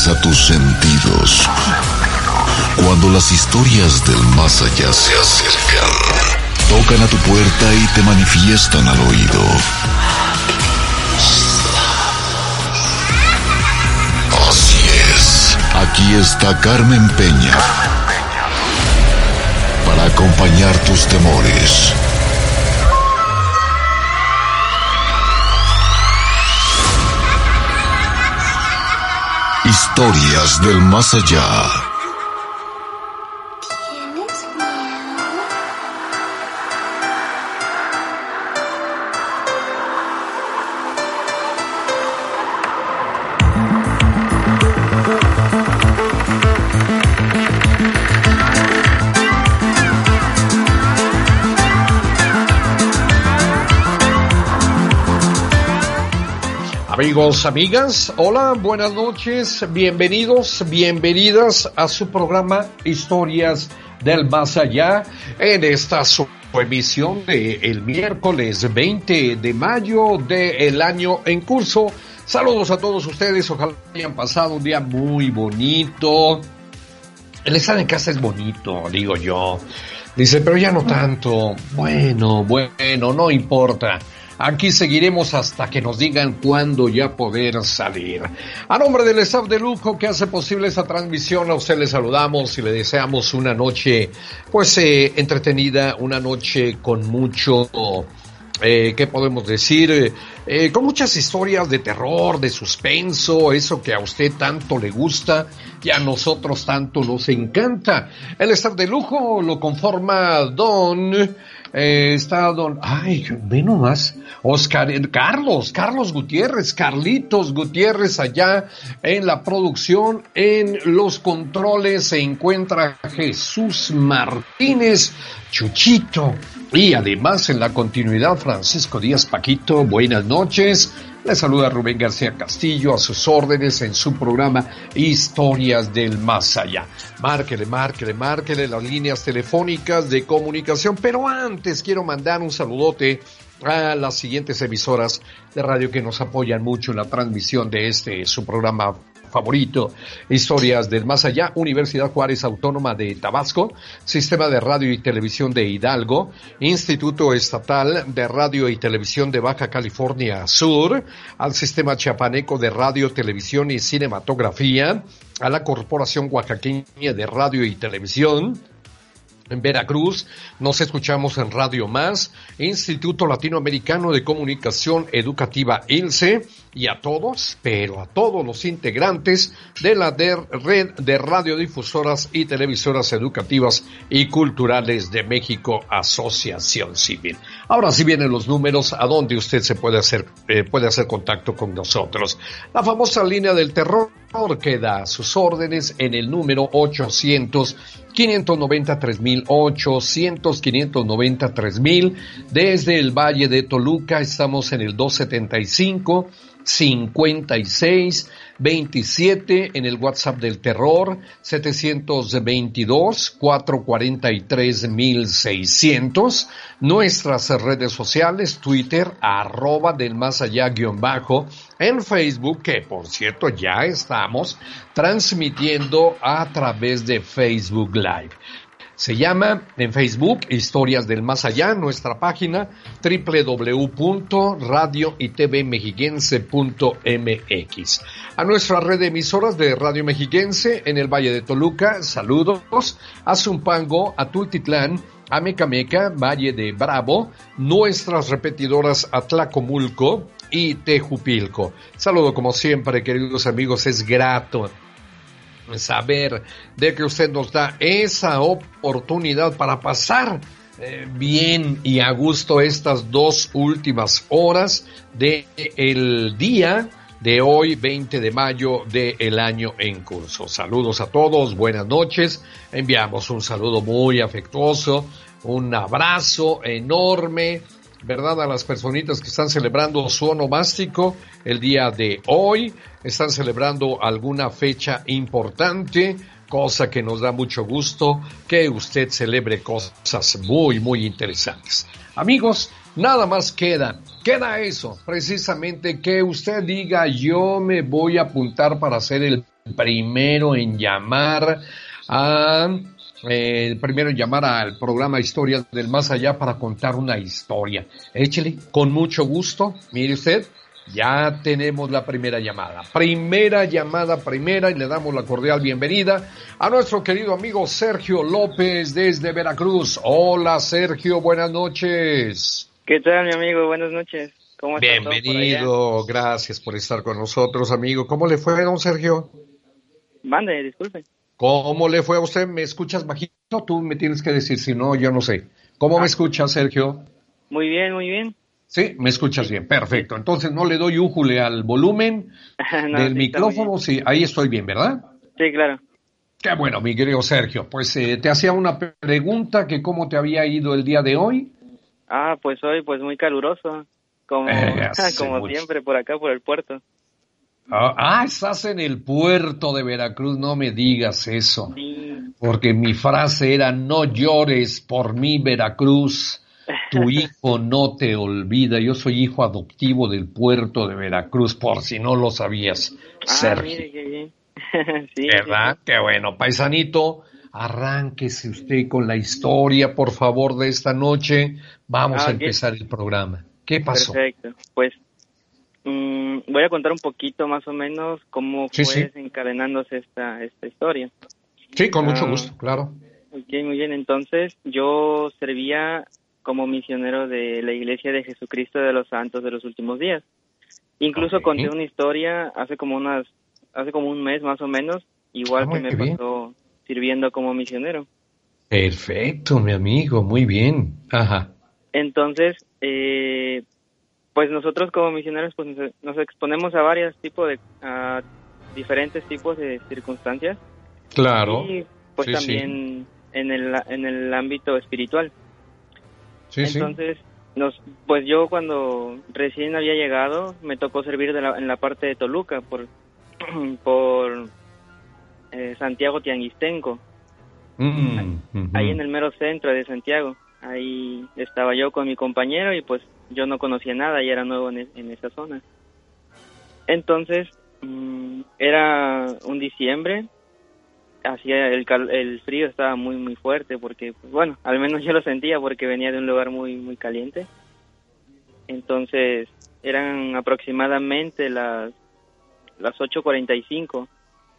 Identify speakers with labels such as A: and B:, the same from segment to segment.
A: amenaza tus sentidos. Cuando las historias del más allá se acercan, tocan a tu puerta y te manifiestan al oído. Así es, aquí está Carmen Peña para acompañar tus temores Historias del más allá.
B: Amigos, amigas, hola, buenas noches, bienvenidos, bienvenidas a su programa Historias del Más Allá en esta su emisión de el miércoles 20 de mayo del año en curso. Saludos a todos ustedes, ojalá hayan pasado un día muy bonito. El estar en casa es bonito, digo yo. Dice, pero ya no tanto. Bueno, bueno, no importa. Aquí seguiremos hasta que nos digan cuándo ya poder salir. A nombre del staff de lujo que hace posible esta transmisión, a usted le saludamos y le deseamos una noche, pues, eh, entretenida, una noche con mucho, eh, ¿qué podemos decir? Eh, con muchas historias de terror, de suspenso, eso que a usted tanto le gusta y a nosotros tanto nos encanta. El staff de lujo lo conforma Don eh, está don, ay, ve nomás, Oscar, eh, Carlos, Carlos Gutiérrez, Carlitos Gutiérrez allá en la producción, en los controles se encuentra Jesús Martínez, Chuchito, y además en la continuidad Francisco Díaz Paquito, buenas noches. Le saluda Rubén García Castillo a sus órdenes en su programa Historias del Más Allá. Márquele, márquele, márquele las líneas telefónicas de comunicación, pero antes quiero mandar un saludote a las siguientes emisoras de radio que nos apoyan mucho en la transmisión de este su programa favorito. Historias del Más Allá, Universidad Juárez Autónoma de Tabasco, Sistema de Radio y Televisión de Hidalgo, Instituto Estatal de Radio y Televisión de Baja California Sur, al Sistema Chiapaneco de Radio, Televisión y Cinematografía, a la Corporación Oaxaqueña de Radio y Televisión, en Veracruz, nos escuchamos en Radio Más, Instituto Latinoamericano de Comunicación Educativa ILCE, y a todos, pero a todos los integrantes de la red de radiodifusoras y televisoras educativas y culturales de México, Asociación Civil. Ahora sí vienen los números a donde usted se puede hacer, eh, puede hacer contacto con nosotros. La famosa línea del terror queda a sus órdenes en el número 800 593 mil 800 593 mil. Desde el Valle de Toluca estamos en el 275 56 27 en el WhatsApp del terror 722 443 1600 nuestras redes sociales Twitter arroba del más allá guion bajo en Facebook que por cierto ya estamos transmitiendo a través de Facebook Live se llama en Facebook Historias del Más Allá, nuestra página www.radioitvmexiquense.mx. A nuestra red de emisoras de Radio Mexiquense en el Valle de Toluca, saludos. A Zumpango, a Tultitlán, a Mecameca, Valle de Bravo, nuestras repetidoras Atlacomulco y Tejupilco. Saludo como siempre, queridos amigos, es grato saber de que usted nos da esa oportunidad para pasar eh, bien y a gusto estas dos últimas horas del el día de hoy, 20 de mayo del año en curso. Saludos a todos, buenas noches. Enviamos un saludo muy afectuoso, un abrazo enorme ¿verdad? A las personitas que están celebrando su onomástico el día de hoy, están celebrando alguna fecha importante, cosa que nos da mucho gusto que usted celebre cosas muy, muy interesantes. Amigos, Nada más queda, queda eso, precisamente que usted diga yo me voy a apuntar para ser el primero en llamar a eh, primero llamar al programa Historias del Más Allá para contar una historia. Échele, con mucho gusto. Mire usted, ya tenemos la primera llamada. Primera llamada, primera, y le damos la cordial bienvenida a nuestro querido amigo Sergio López desde Veracruz. Hola Sergio, buenas noches.
C: ¿Qué tal, mi amigo? Buenas noches.
B: ¿Cómo estás? Bienvenido, gracias por estar con nosotros, amigo. ¿Cómo le fue, don Sergio?
C: Mande, disculpe.
B: ¿Cómo le fue a usted? ¿Me escuchas bajito? Tú me tienes que decir, si no, yo no sé. ¿Cómo me ah. escuchas, Sergio?
C: Muy bien, muy bien.
B: Sí, me escuchas bien, perfecto. Entonces no le doy újule al volumen del micrófono, sí, ahí estoy bien, ¿verdad?
C: Sí, claro.
B: Qué bueno, mi querido Sergio. Pues eh, te hacía una pregunta que cómo te había ido el día de hoy.
C: Ah, pues hoy pues muy caluroso, como, eh, como siempre por acá, por el puerto.
B: Ah, ah, estás en el puerto de Veracruz, no me digas eso. Porque mi frase era, no llores por mí, Veracruz, tu hijo no te olvida. Yo soy hijo adoptivo del puerto de Veracruz, por si no lo sabías, ah, Sergio. Mire, qué bien. sí, ¿Verdad? Qué bueno, paisanito arránquese usted con la historia, por favor, de esta noche. Vamos ah, a empezar el programa. ¿Qué pasó?
C: Perfecto. Pues mm, voy a contar un poquito más o menos cómo fue desencadenándose esta, esta historia.
B: Sí, con mucho ah, gusto, claro.
C: Ok, muy bien. Entonces, yo servía como misionero de la Iglesia de Jesucristo de los Santos de los Últimos Días. Incluso conté una historia hace como unas, hace como un mes más o menos, igual ah, que me pasó sirviendo como misionero.
B: Perfecto, mi amigo, muy bien. Ajá.
C: Entonces, eh, pues nosotros como misioneros pues nos exponemos a varios tipos de, a diferentes tipos de circunstancias.
B: Claro.
C: Y pues también en el en el ámbito espiritual. Sí, Entonces, nos, pues yo cuando recién había llegado me tocó servir en la parte de Toluca por por eh, Santiago Tianguistenco. Mm, ahí en el mero centro de Santiago. Ahí estaba yo con mi compañero y pues yo no conocía nada y era nuevo en, esa zona. Entonces, mm, era un diciembre, hacía el, el frío estaba muy muy fuerte porque pues, bueno, al menos yo lo sentía porque venía de un lugar muy muy caliente. Entonces, eran aproximadamente las las 8:45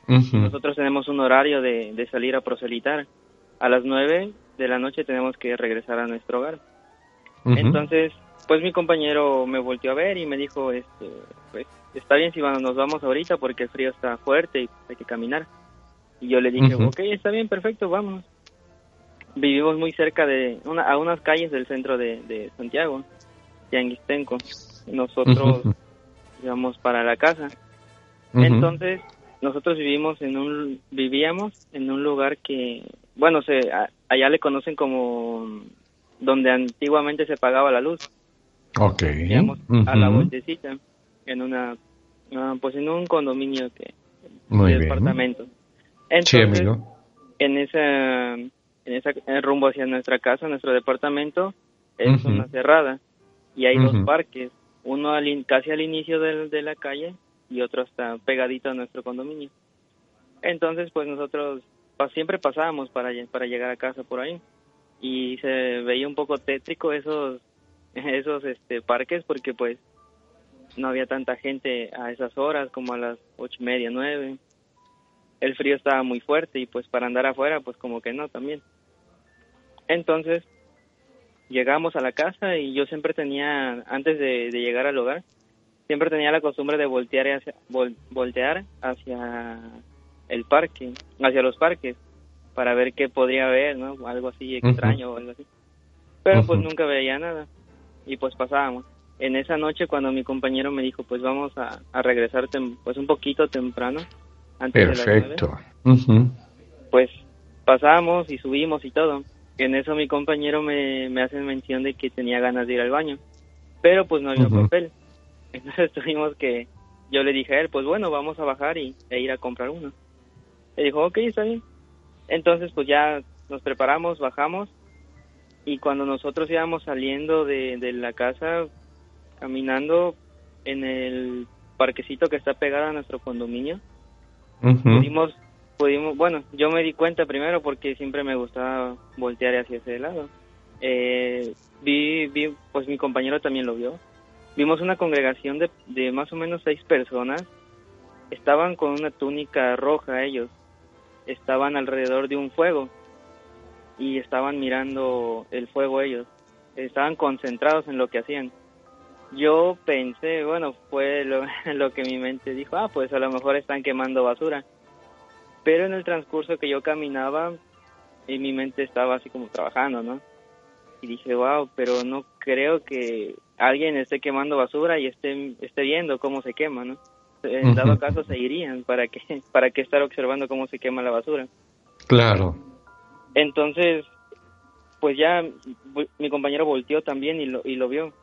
C: nosotros tenemos un horario de, salir a proselitar. A las nueve de la noche tenemos que regresar a nuestro hogar. Entonces, pues mi compañero me volteó a ver y me dijo, este, pues está bien si nos vamos ahorita porque el frío está fuerte y hay que caminar. Y yo le dije, ok, está bien, perfecto, vamos. Vivimos muy cerca de, una, a unas calles del centro de, de Santiago, Tianguistenco. Nosotros íbamos para la casa. Entonces, nosotros vivimos en un vivíamos en un lugar que bueno se allá le conocen como donde antiguamente se pagaba la luz
B: Ok.
C: a la vueltecita en una ah, pues en un condominio que
B: Muy
C: departamento entonces en esa en esa rumbo hacia nuestra casa nuestro departamento es una cerrada. Y hay dos parques uno al, casi al inicio de la calle y otro está pegadito a nuestro condominio. Entonces, pues nosotros siempre pasábamos para, para llegar a casa por ahí. Y se veía un poco tétrico esos esos este parques porque pues no había tanta gente a esas horas como a las ocho y media nueve el frío estaba muy fuerte y pues para andar afuera pues como que no también entonces llegamos a la casa y yo siempre tenía antes de llegar al hogar siempre tenía la costumbre de voltear hacia, voltear hacia el parque, hacia los parques, para ver qué podría haber, ¿no? Algo así extraño o algo así. Pero pues nunca veía nada y pues pasábamos. En esa noche cuando mi compañero me dijo, pues vamos a, a regresar pues un poquito temprano, antes
B: Perfecto.
C: de las pues pasamos y subimos y todo. En eso mi compañero me, me hace mención de que tenía ganas de ir al baño, pero pues no había papel. Entonces tuvimos que, yo le dije a él, pues bueno, vamos a bajar y, e ir a comprar uno. Él dijo, ok, está bien. Entonces pues ya nos preparamos, bajamos y cuando nosotros íbamos saliendo de, la casa, caminando en el parquecito que está pegado a nuestro condominio, pudimos, pudimos, bueno, yo me di cuenta primero porque siempre me gustaba voltear hacia ese lado. Eh, vi, vi, pues mi compañero también lo vio. Vimos una congregación de, de más o menos seis personas. Estaban con una túnica roja ellos. Estaban alrededor de un fuego y estaban mirando el fuego ellos. Estaban concentrados en lo que hacían. Yo pensé, bueno, fue lo, lo que mi mente dijo, ah, pues a lo mejor están quemando basura. Pero en el transcurso que yo caminaba, y mi mente estaba así como trabajando, ¿no? Y dije, wow, pero no creo que alguien esté quemando basura y esté, esté viendo cómo se quema, ¿no? En dado caso se irían, ¿para qué, ¿para qué estar observando cómo se quema la basura?
B: Claro.
C: Entonces, pues ya mi compañero volteó también y lo, y lo vio.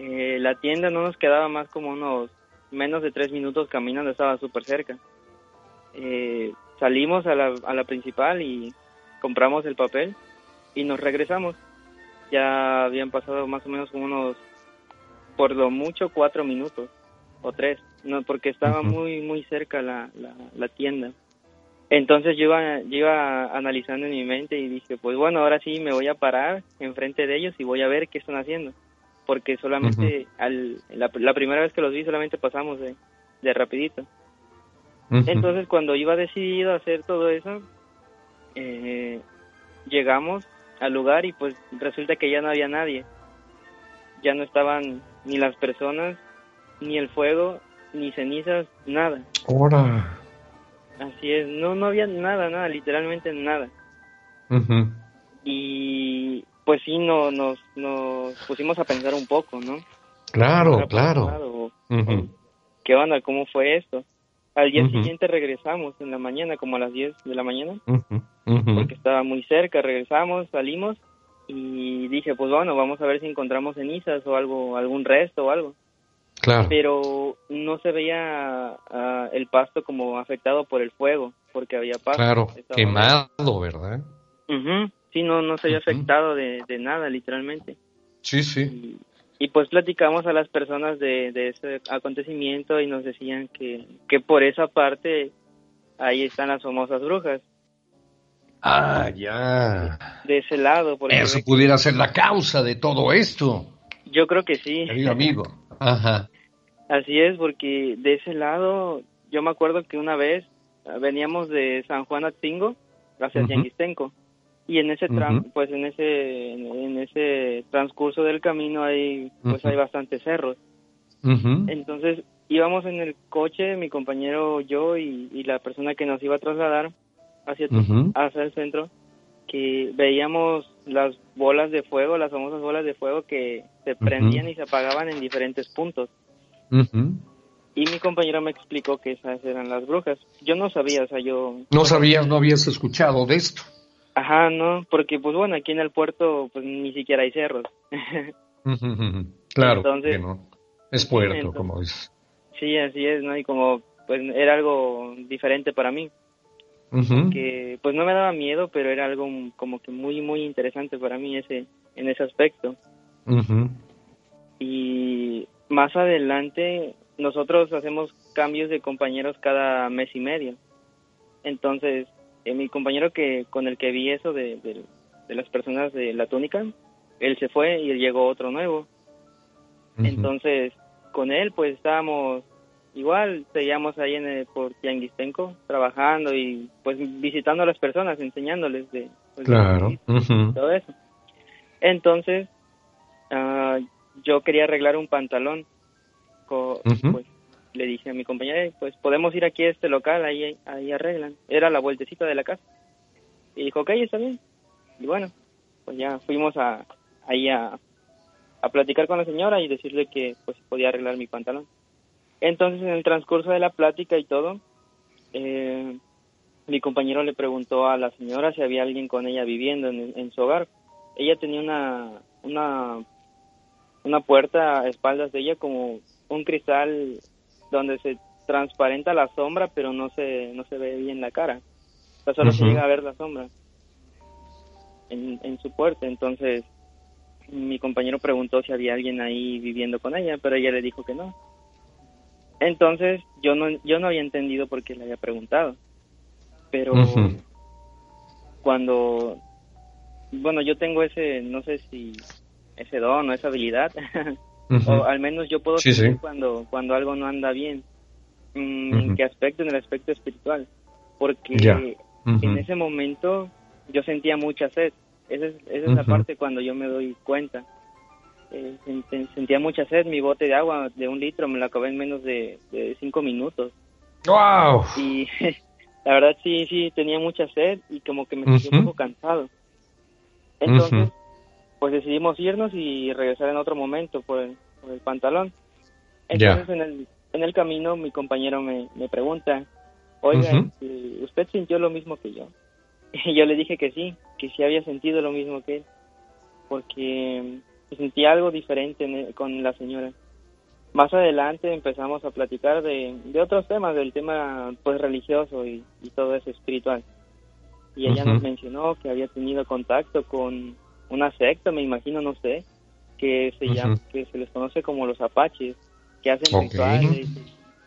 C: Eh, la tienda no nos quedaba más como unos menos de tres minutos caminando, estaba súper cerca. Eh, salimos a la, a la principal y compramos el papel y nos regresamos. Ya habían pasado más o menos como unos, por lo mucho, cuatro minutos o tres, no porque estaba muy muy cerca la, la, la tienda. Entonces yo iba, iba analizando en mi mente y dije, pues bueno, ahora sí me voy a parar enfrente de ellos y voy a ver qué están haciendo. Porque solamente, al, la, primera vez que los vi, solamente pasamos de, de rapidito. Entonces cuando iba decidido a hacer todo eso, eh, llegamos al lugar y pues resulta que ya no había nadie. Ya no estaban ni las personas, ni el fuego, ni cenizas, nada.
B: Ahora.
C: Así es, no, no había nada, nada, literalmente nada. Y pues sí, no, nos, nos pusimos a pensar un poco, ¿no?
B: Claro, claro.
C: ¿Qué onda? ¿Cómo fue esto? Al día siguiente regresamos en la mañana, como a las 10 de la mañana, porque estaba muy cerca, regresamos, salimos y dije, pues bueno, vamos a ver si encontramos cenizas o algo, algún resto o algo. Pero no se veía ah, el pasto como afectado por el fuego, porque había pasto.
B: Claro, quemado, ¿verdad?
C: Sí, no, no se había afectado de, nada, literalmente.
B: Sí, sí.
C: Y, pues platicamos a las personas de, de ese acontecimiento y nos decían que, que por esa parte ahí están las famosas brujas.
B: Ah, ya.
C: De ese lado.
B: Porque Eso pudiera ser la causa de todo esto.
C: Yo creo que sí.
B: Querido amigo. Ajá.
C: Así es, porque de ese lado, yo me acuerdo que una vez veníamos de San Juan Tingo hacia uh y en ese pues en ese en ese transcurso del camino hay pues hay bastantes cerros. Entonces íbamos en el coche, mi compañero, yo y, la persona que nos iba a trasladar hacia, hacia el centro, que veíamos las bolas de fuego, las famosas bolas de fuego que se prendían y se apagaban en diferentes puntos. Y mi compañero me explicó que esas eran las brujas. Yo no sabía, o sea, yo...
B: No sabías, no habías escuchado de esto.
C: Ajá, no, porque pues bueno, aquí en el puerto pues ni siquiera hay cerros.
B: claro, entonces, no. es puerto, como dices.
C: Sí, así es, ¿no? Y como pues era algo diferente para mí que pues no me daba miedo, pero era algo como que muy, muy interesante para mí ese, en ese aspecto. Y más adelante nosotros hacemos cambios de compañeros cada mes y medio. Entonces, eh, mi compañero que con el que vi eso de, de, las personas de la túnica, él se fue y llegó otro nuevo. Entonces, con él pues estábamos igual seguíamos ahí en el, por Tianguistenco trabajando y pues visitando a las personas, enseñándoles de, pues,
B: claro.
C: todo eso. Entonces, uh, yo quería arreglar un pantalón. Pues le dije a mi compañera, pues podemos ir aquí a este local, ahí, ahí arreglan. Era la vueltecita de la casa. Y dijo, ok, está bien. Y bueno, pues ya fuimos a, ahí a, a platicar con la señora y decirle que pues podía arreglar mi pantalón. Entonces, en el transcurso de la plática y todo, eh, mi compañero le preguntó a la señora si había alguien con ella viviendo en, su hogar. Ella tenía una, una, una puerta a espaldas de ella como un cristal donde se transparenta la sombra, pero no se, no se ve bien la cara. O sea, solo se llega a ver la sombra. en, en su puerta. Entonces mi compañero preguntó si había alguien ahí viviendo con ella, pero ella le dijo que no. Entonces yo no, yo no había entendido por qué le había preguntado. Pero cuando, bueno, yo tengo ese, no sé si ese don o esa habilidad, o al menos yo puedo sentir cuando, cuando algo no anda bien. Mm, ¿En qué aspecto? En el aspecto espiritual. Porque en ese momento yo sentía mucha sed. Esa es, esa es la parte cuando yo me doy cuenta. Eh, sentía mucha sed, mi bote de agua de un litro me lo acabé en menos de, cinco minutos.
B: ¡Wow!
C: Y la verdad sí, sí, tenía mucha sed y como que me sentí un poco cansado. Entonces, pues decidimos irnos y regresar en otro momento por el, pantalón. Entonces en, el, en el camino mi compañero me, me pregunta, oiga, este, ¿usted sintió lo mismo que yo? Y yo le dije que sí, que sí había sentido lo mismo que él, porque sentí algo diferente con la señora. Más adelante empezamos a platicar de, otros temas, del tema pues religioso y, todo eso espiritual. Y ella nos mencionó que había tenido contacto con una secta, me imagino, no sé, que se llama, que se les conoce como los apaches, que hacen rituales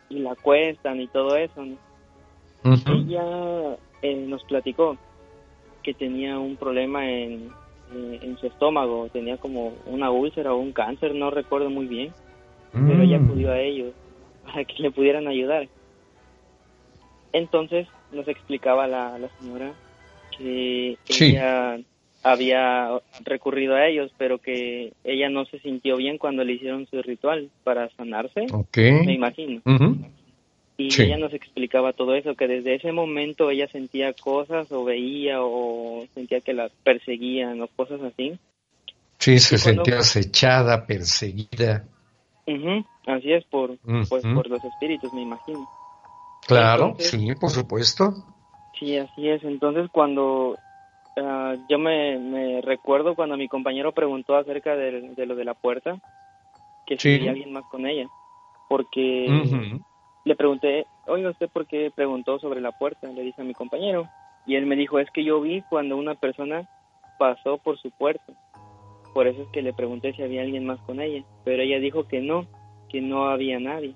C: y, la cuestan y todo eso. Ella eh, nos platicó que tenía un problema en, eh, en su estómago, tenía como una úlcera o un cáncer, no recuerdo muy bien, pero ella mm. acudió a ellos para que le pudieran ayudar. Entonces nos explicaba la, la señora que ella había recurrido a ellos, pero que ella no se sintió bien cuando le hicieron su ritual para sanarse, me imagino. Y ella nos explicaba todo eso, que desde ese momento ella sentía cosas o veía o sentía que la perseguían o cosas así.
B: Sí, se sentía acechada, perseguida.
C: así es, por, pues, por los espíritus, me imagino.
B: Claro, sí, por supuesto.
C: Sí, así es. Entonces, cuando ah, yo me, recuerdo cuando mi compañero preguntó acerca de, lo de la puerta, que si había alguien más con ella, porque le pregunté, oiga, ¿usted por qué preguntó sobre la puerta? Le dije a mi compañero. Y él me dijo, es que yo vi cuando una persona pasó por su puerta. Por eso es que le pregunté si había alguien más con ella. Pero ella dijo que no, que no había nadie.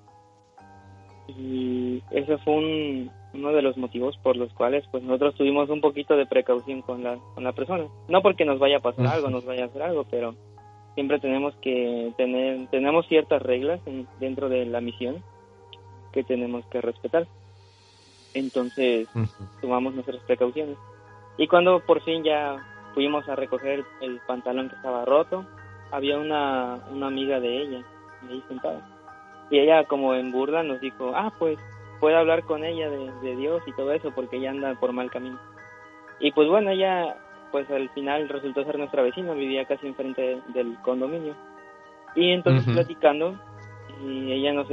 C: Y ese fue un, uno de los motivos por los cuales pues nosotros tuvimos un poquito de precaución con la, con la persona. No porque nos vaya a pasar algo, nos vaya a hacer algo, pero siempre tenemos que tener, tenemos ciertas reglas dentro de la misión que tenemos que respetar. Entonces tomamos nuestras precauciones. Y cuando por fin ya fuimos a recoger el pantalón que estaba roto, había una, una amiga de ella ahí sentada. Y ella como en burla nos dijo, ah, pues puede hablar con ella de, Dios y todo eso porque ella anda por mal camino. Y pues bueno, ella pues al final resultó ser nuestra vecina, vivía casi enfrente del condominio. Y entonces platicando, y ella nos,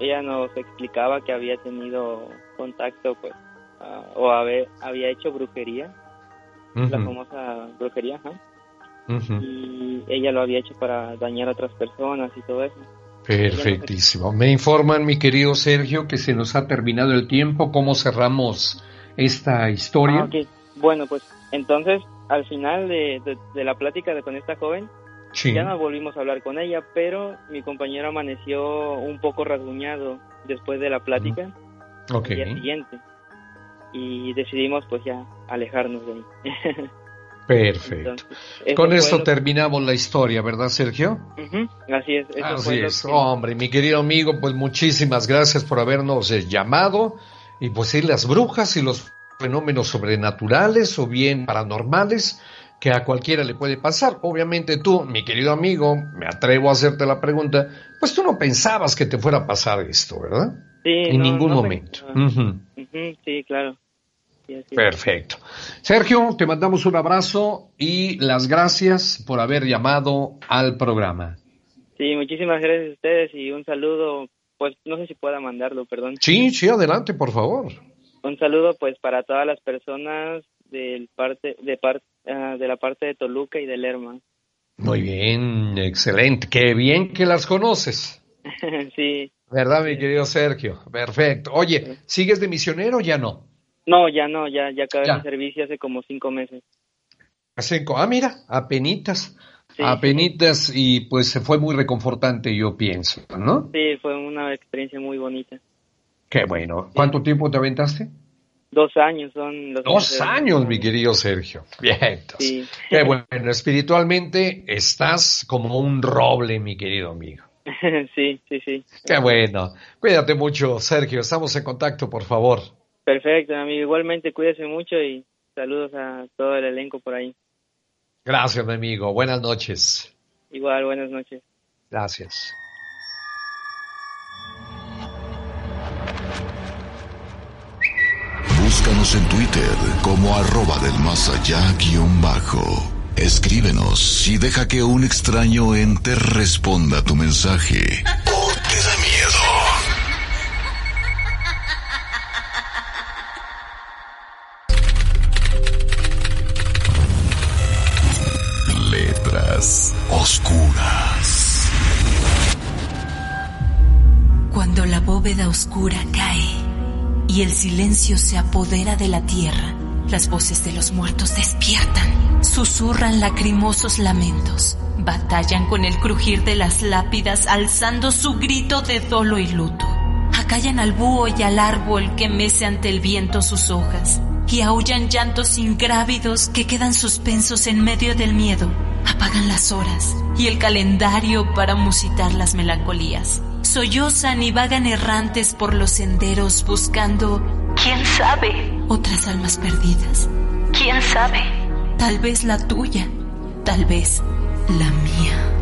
C: ella nos explicaba que había tenido contacto pues o había hecho brujería la famosa brujería y ella lo había hecho para dañar a otras personas y todo eso
B: perfectísimo. Me informan mi querido Sergio que se nos ha terminado el tiempo. Cómo cerramos esta historia
C: ah, bueno pues entonces al final de, de la plática de, con esta joven ya no volvimos a hablar con ella, pero mi compañero amaneció un poco rasguñado después de la plática el día siguiente. Y decidimos pues ya alejarnos de ahí.
B: Perfecto. Con esto terminamos la historia, ¿verdad, Sergio?
C: Así es.
B: Así es. Hombre, mi querido amigo, pues muchísimas gracias por habernos eh, llamado. Y pues sí, las brujas y los fenómenos sobrenaturales o bien paranormales que a cualquiera le puede pasar. Obviamente tú, mi querido amigo, me atrevo a hacerte la pregunta, pues tú no pensabas que te fuera a pasar esto, ¿verdad?
C: Sí.
B: En ningún momento.
C: Sí, claro.
B: Perfecto. Sergio, te mandamos un abrazo y las gracias por haber llamado al programa.
C: Sí, muchísimas gracias a ustedes y un saludo, pues no sé si pueda mandarlo, perdón.
B: Sí, sí, adelante, por favor.
C: Un saludo pues para todas las personas del parte de parte Ah, de la parte de Toluca y de Lerma.
B: Muy bien, excelente. Qué bien que las conoces.
C: sí.
B: ¿Verdad, mi querido Sergio? Perfecto. Oye, ¿sigues de misionero o ya no?
C: No, ya no, ya, ya acabé mi servicio hace como cinco meses.
B: Ah, mira, apenitas. Apenitas y pues se fue muy reconfortante, yo pienso, ¿no?
C: Sí, fue una experiencia muy bonita.
B: Qué bueno. ¿Cuánto tiempo te aventaste?
C: Dos años son los
B: Dos años, mi querido Sergio. Bien. Sí. Qué bueno. Espiritualmente estás como un roble, mi querido amigo.
C: sí, sí, sí.
B: Qué bueno. Cuídate mucho, Sergio. Estamos en contacto, por favor.
C: Perfecto, amigo. Igualmente, cuídese mucho y saludos a todo el elenco por ahí.
B: Gracias, mi amigo. Buenas noches.
C: Igual, buenas noches.
B: Gracias.
A: Búscanos en Twitter como arroba del más allá guion bajo. Escríbenos y deja que un extraño ente responda tu mensaje.
D: Bóveda oscura cae y el silencio se apodera de la tierra, las voces de los muertos despiertan, susurran lacrimosos lamentos, batallan con el crujir de las lápidas alzando su grito de dolo y luto. Acallan al búho y al árbol que mece ante el viento sus hojas y aullan llantos ingrávidos que quedan suspensos en medio del miedo. Apagan las horas y el calendario para musitar las melancolías. Sollozan y vagan errantes por los senderos buscando ¿Quién sabe? Otras almas perdidas. ¿Quién sabe? Tal vez la tuya, tal vez la mía.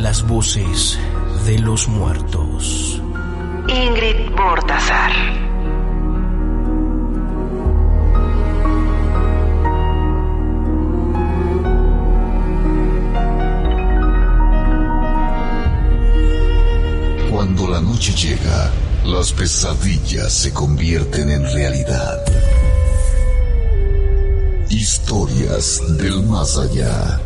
E: Las voces de los muertos.
F: Ingrid Bortazar.
A: Noche llega, las pesadillas se convierten en realidad. Historias del más allá.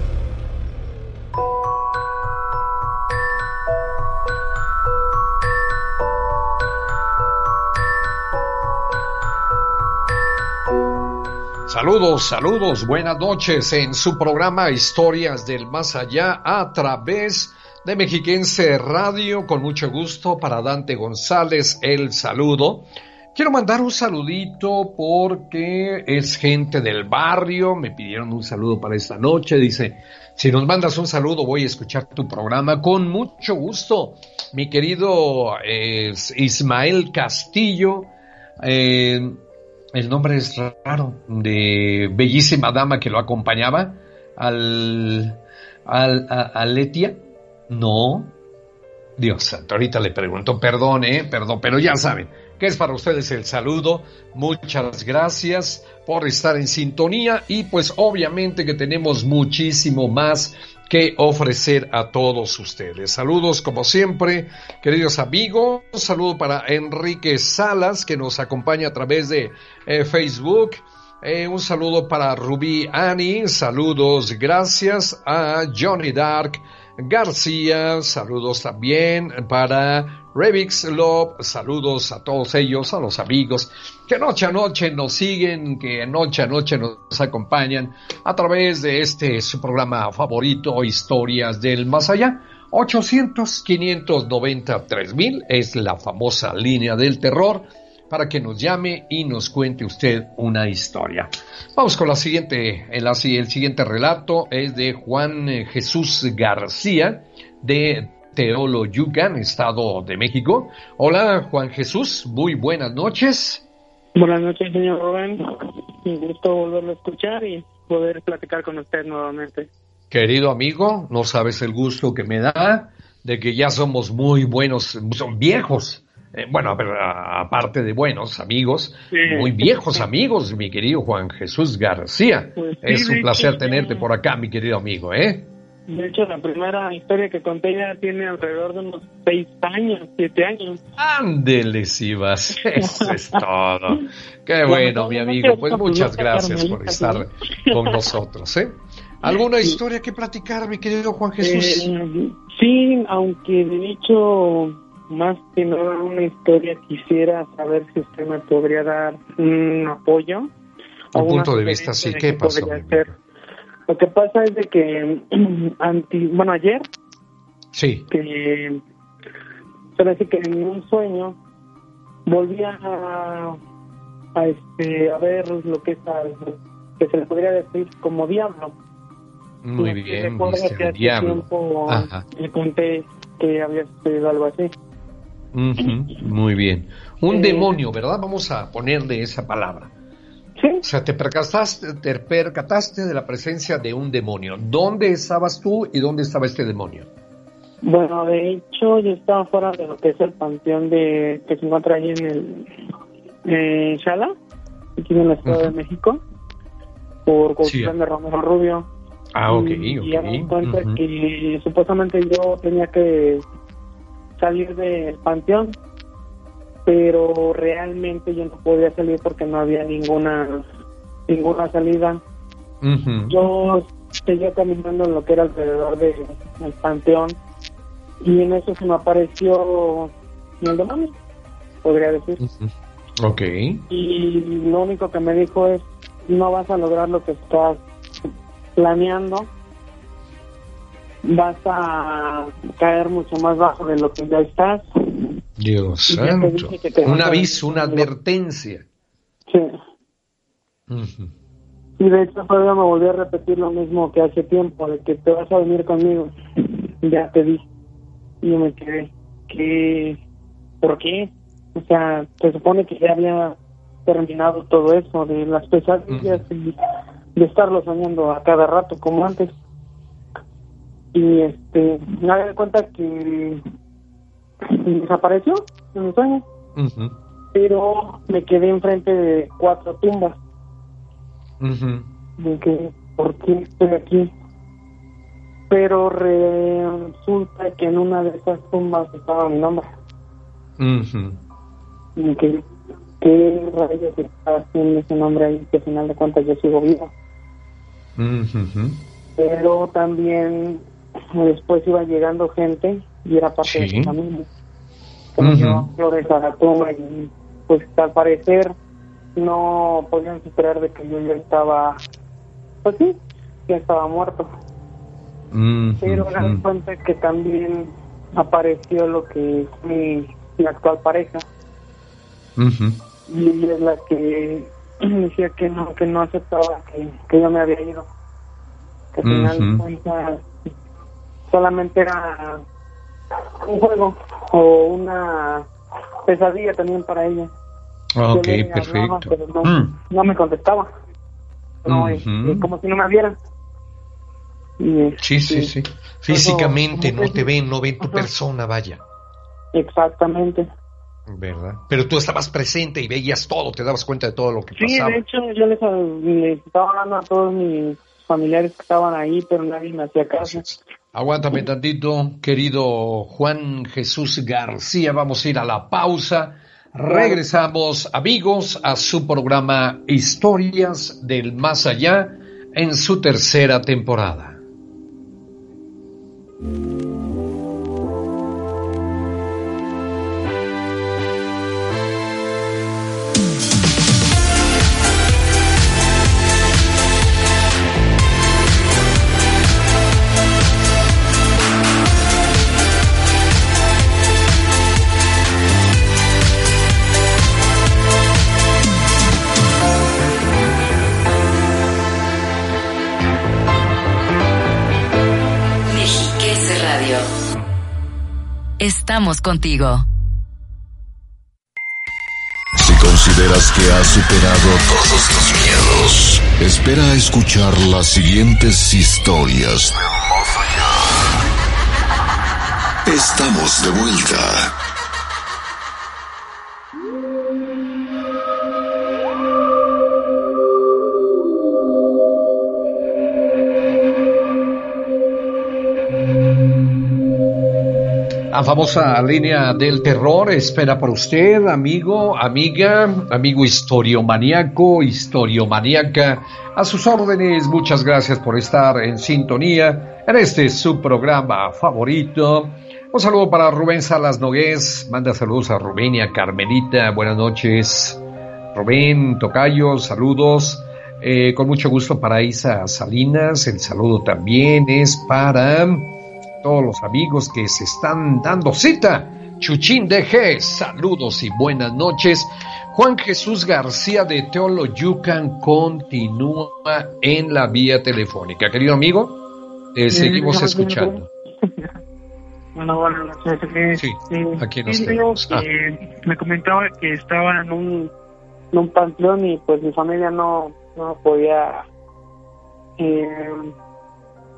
B: Saludos, saludos, buenas noches en su programa Historias del Más Allá a través de Mexiquense Radio, con mucho gusto para Dante González, el saludo. Quiero mandar un saludito porque es gente del barrio, me pidieron un saludo para esta noche, dice, si nos mandas un saludo voy a escuchar tu programa con mucho gusto. Mi querido Ismael Castillo, eh, el nombre es raro, de bellísima dama que lo acompañaba, al, al a Letia, no. Dios santo, ahorita le pregunto, perdón, eh, perdón, pero ya saben que es para ustedes el saludo. Muchas gracias por estar en sintonía y pues obviamente que tenemos muchísimo más que ofrecer a todos ustedes. Saludos como siempre, queridos amigos. saludo para Enrique Salas que nos acompaña a través de eh, Facebook. Eh, un saludo para Rubí Ani, saludos, gracias a Johnny Dark, García, saludos también para Revix Love, saludos a todos ellos, a los amigos que noche a noche nos siguen, que noche a noche nos acompañan a través de este su programa favorito, Historias del Más Allá. 800 593 mil es la famosa línea del terror para que nos llame y nos cuente usted una historia. Vamos con la siguiente, el, el siguiente relato es de Juan eh, Jesús García de Teolo Yucan, Estado de México. Hola Juan Jesús, muy buenas noches.
G: Buenas noches, señor Rubén. Un gusto volverlo a escuchar y poder platicar con usted nuevamente.
B: Querido amigo, no sabes el gusto que me da de que ya somos muy buenos, son viejos eh, bueno, aparte de buenos amigos, muy viejos amigos, mi querido Juan Jesús García. Pues es un placer tenerte por acá, mi querido amigo, ¿eh?
G: De hecho, la primera historia que conté ya tiene alrededor de unos seis años, siete años.
B: Ándele, si vas. Eso es todo. Qué bueno, mi amigo. Pues muchas gracias por estar con nosotros, ¿eh? ¿Alguna historia que platicar, mi querido Juan Jesús?
G: Eh, sí, aunque de hecho más que nada una historia, quisiera saber si usted me podría dar un apoyo.
B: Un punto de vista, sí, ¿qué pasó?
G: Lo que pasa es de que, anti, bueno, ayer,
B: sí.
G: que, así que en un sueño volví a, a, este, a ver lo que es, que se le podría decir como diablo.
B: Muy bien, que diablo.
G: le conté que había sucedido algo así.
B: muy bien. Un eh, demonio, ¿verdad? Vamos a ponerle esa palabra.
G: Sí.
B: O sea, te percataste, te percataste de la presencia de un demonio. ¿Dónde estabas tú y dónde estaba este demonio?
G: Bueno, de hecho, yo estaba fuera de lo que es el panteón de que se encuentra ahí en el eh, Shala, aquí en el Estado de México, por cuestión de Romero Rubio.
B: Ah, ok,
G: y, Y me cuenta que supuestamente yo tenía que salir del panteón pero realmente yo no podía salir porque no había ninguna ninguna salida. Yo seguía caminando en lo que era alrededor del panteón y en eso se me apareció el demonio, podría decir.
B: Ok.
G: Y lo único que me dijo es, no vas a lograr lo que estás planeando, vas a caer mucho más bajo de lo que ya estás
B: Dios santo. Un aviso, una advertencia.
G: Sí. Y de hecho todavía me volví a repetir lo mismo que hace tiempo, de que te vas a venir conmigo. Ya te di. Y yo me quedé. ¿Qué? ¿Por qué? O sea, se supone que ya había terminado todo eso, de las pesadillas y de estarlo soñando a cada rato como antes. Y este, me doy cuenta que desapareció en mi sueño. Pero me quedé enfrente de cuatro tumbas. De que, ¿por qué estoy aquí? Pero resulta que en una de esas tumbas estaba mi nombre. Y que, ¿qué rayos estaba haciendo ese nombre ahí? Que al final de cuentas yo sigo vivo. Pero también después iba llegando gente y era parte de su familia. Como flores a la tumba y pues al parecer no podían superar de que yo ya estaba, pues sí, ya estaba muerto. Pero la cuenta que también apareció lo que es mi, actual pareja. Y es la que decía que no, que no aceptaba que, que yo me había ido. Que al final solamente era un juego o una pesadilla también para ella.
B: Ok, perfecto.
G: Mm. no, me contestaba. No, como si no me viera.
B: sí, sí, sí. Físicamente no te ven, no ven tu persona, vaya.
G: Exactamente.
B: ¿Verdad? Pero tú estabas presente y veías todo, te dabas cuenta de todo lo que pasaba.
G: Sí, de hecho, yo les, les, estaba hablando a todos mis familiares que estaban ahí, pero nadie me hacía caso.
B: Aguántame tantito, querido Juan Jesús García. Vamos a ir a la pausa. Regresamos, amigos, a su programa Historias del Más Allá en su tercera temporada.
D: Contigo.
A: Si consideras que has superado todos tus miedos, espera a escuchar las siguientes historias. Estamos de vuelta.
B: La famosa línea del terror espera por usted, amigo, amiga, amigo historiomaniaco, historiomaniaca. A sus órdenes, muchas gracias por estar en sintonía en este su programa favorito, Un saludo para Rubén Salas Nogués, manda saludos a Rubén y a Carmelita, buenas noches. Rubén, Tocayo, saludos. Eh, con mucho gusto para Isa Salinas, el saludo también es para todos los amigos que se están dando cita. Chuchín DG, saludos y buenas noches. Juan Jesús García de Teoloyucan continúa en la vía telefónica. Querido amigo, eh, seguimos escuchando.
G: Bueno, buenas noches.
B: Sí, aquí nos
G: ah. Me comentaba que estaba en un, en un panteón y pues mi familia no, no podía eh,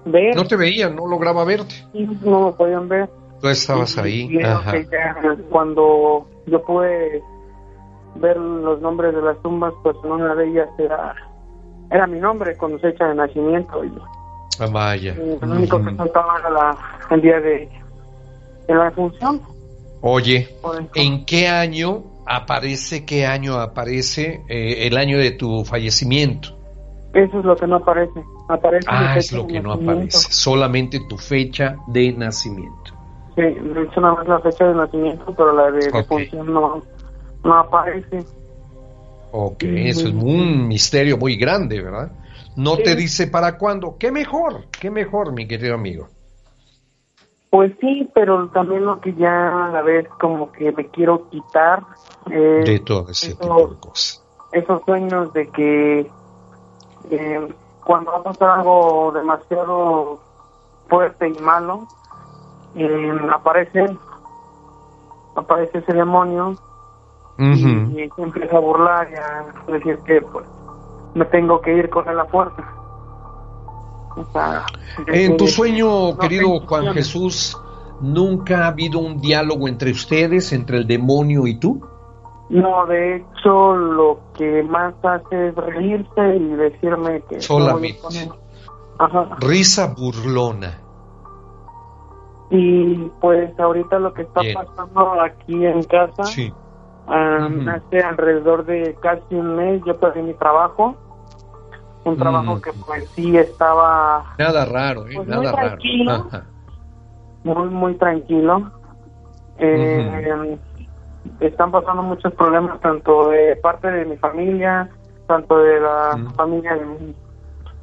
G: ver.
B: No te veían, no lograba verte.
G: No me podían ver.
B: Tú estabas ahí. Ajá.
G: cuando yo pude ver los nombres de las tumbas, pues una de ellas era, era mi nombre con fecha de nacimiento. Y,
B: ah, vaya.
G: lo único que faltaba era la, el día de, de la función.
B: Oye, ¿en qué año aparece, qué año aparece eh, el año de tu fallecimiento?
G: Eso es lo que no aparece. Aparece
B: ah, es lo que no aparece. Solamente tu fecha de nacimiento.
G: Sí, de hecho nada más la fecha de nacimiento, pero la de función no, no aparece.
B: Ok, eso es un misterio muy grande, ¿verdad? No te dice para cuándo. ¿Qué mejor? ¿Qué mejor, mi querido amigo?
G: Pues sí, pero también lo que ya a la vez como que me quiero quitar.
B: de todo ese tipo de cosas.
G: Esos sueños de que eh, cuando va a pasar algo demasiado fuerte y malo, eh, aparece, aparece ese demonio y, se empieza a burlar y a decir que pues me tengo que ir con él a fuerza.
B: en tu sueño, querido Juan Jesús, ¿nunca ha habido un diálogo entre ustedes, entre el demonio y tú?
G: No, de hecho, lo que más hace es reírse y decirme que...
B: Solamente. Risa burlona.
G: Y pues ahorita lo que está pasando aquí en casa, sí. hace alrededor de casi un mes yo perdí mi trabajo. Un trabajo que pues sí estaba...
B: Nada raro, ¿eh?
G: Pues,
B: Nada
G: muy tranquilo, Muy, muy tranquilo. Eh, están pasando muchos problemas tanto de parte de mi familia, tanto de la familia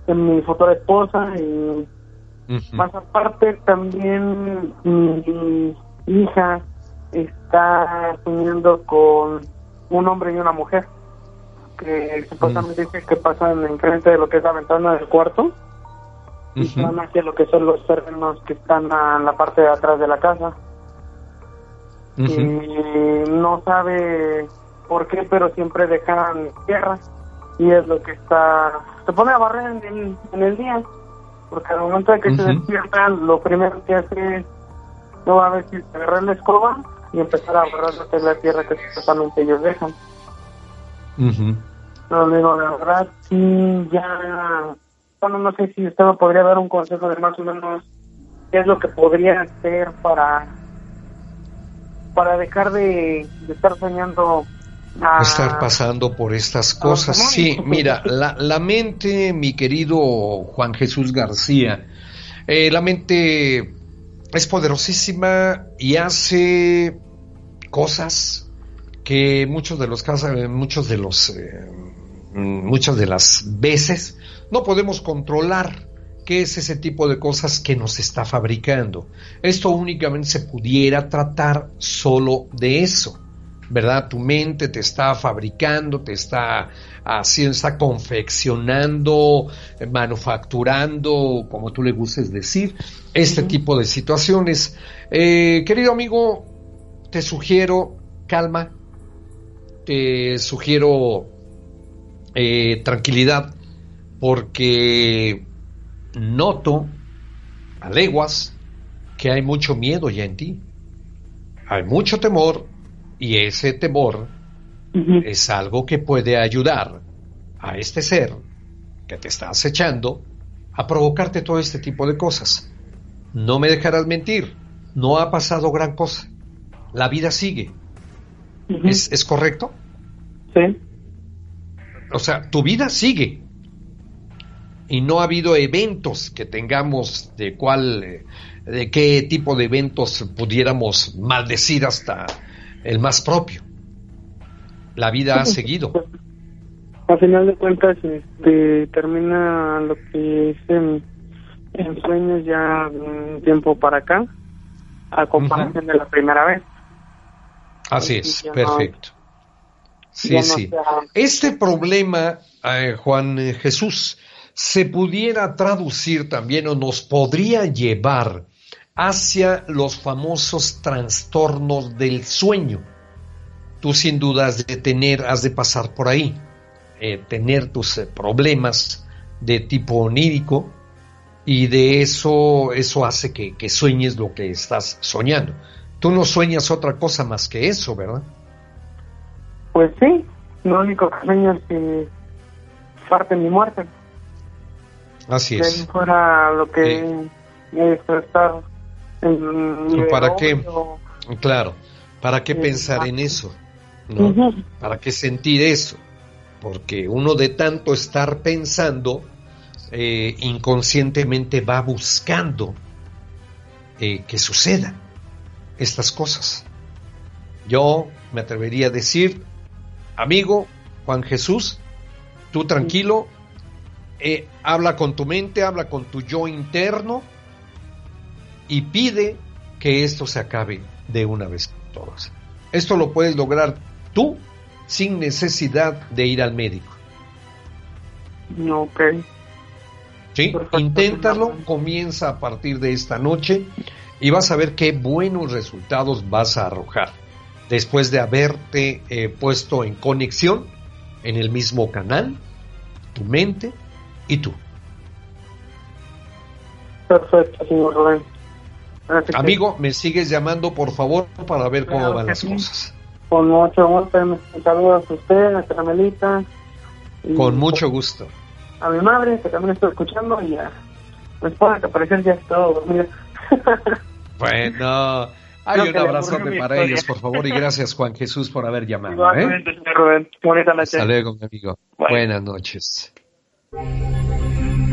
G: de mi, futura esposa y más aparte también mi hija está soñando con un hombre y una mujer que supuestamente dice que pasan enfrente de lo que es la ventana del cuarto y van hacia lo que son los terrenos que están en la parte de atrás de la casa y no sabe por qué, pero siempre dejan tierra. Y es lo que está, se pone a barrer en el, en el día, porque al momento de que se despiertan, lo primero que hace es, no va a ver si agarrar la escoba y empezar a barrer la tierra que supuestamente ellos dejan. No, digo, la verdad, sí, ya, bueno, no sé si usted me podría dar un consejo de más o menos qué es lo que podría hacer para para dejar de, estar soñando
B: estar pasando por estas cosas. Sí, mira, la, la, mente, mi querido Juan Jesús García, eh, la mente es poderosísima y hace cosas que muchos de los casos, muchos de los, eh, muchas de las veces no podemos controlar. ¿Qué es ese tipo de cosas que nos está fabricando? Esto únicamente se pudiera tratar solo de eso, ¿verdad? Tu mente te está fabricando, te está haciendo, está confeccionando, manufacturando, como tú le gustes decir, este tipo de situaciones. Eh, querido amigo, te sugiero calma, te sugiero eh, tranquilidad, porque noto a leguas que hay mucho miedo ya en ti. Hay mucho temor y ese temor es algo que puede ayudar a este ser que te está acechando a provocarte todo este tipo de cosas. No me dejarás mentir, no ha pasado gran cosa. La vida sigue. ¿Es, ¿Es correcto?
G: Sí.
B: O sea, tu vida sigue y no ha habido eventos que tengamos de cual eh, de qué tipo de eventos pudiéramos maldecir hasta el más propio. La vida ha seguido.
G: A final de cuentas, este, termina lo que es en, sueños ya un tiempo para acá, a comparación de la primera vez.
B: Así es, perfecto. sí, sí. Este problema, eh, Juan Jesús, se pudiera traducir también o nos podría llevar hacia los famosos trastornos del sueño. Tú sin duda has de tener, has de pasar por ahí, eh, tener tus eh, problemas de tipo onírico y de eso, eso hace que, que sueñes lo que estás soñando. Tú no sueñas otra cosa más que eso, ¿verdad?
G: Pues sí, lo único que sueño es que parte mi muerte.
B: Así es.
G: fuera lo que estar
B: ¿Para qué? Claro, ¿para qué pensar en eso? ¿Para qué sentir eso? Porque uno de tanto estar pensando, eh, inconscientemente va buscando eh, que suceda estas cosas. Yo me atrevería a decir, amigo Juan Jesús, tú tranquilo, eh, habla con tu mente, habla con tu yo interno y pide que esto se acabe de una vez por todas. Esto lo puedes lograr tú sin necesidad de ir al médico.
G: Ok.
B: Sí, inténtalo, comienza a partir de esta noche y vas a ver qué buenos resultados vas a arrojar después de haberte eh, puesto en conexión en el mismo canal, tu mente y tú.
G: Perfecto, señor Rubén.
B: Amigo, me sigues llamando, por favor, para ver cómo van las cosas.
G: Con mucho gusto, saludos a usted, a Caramelita.
B: Con mucho gusto.
G: A mi madre, que también estoy escuchando, y a mi esposa, que ya todo dormida.
B: bueno, hay un abrazo para ellos, por favor, y gracias, Juan Jesús, por haber llamado. ¿eh? Hasta luego, mi amigo. Buenas noches. Música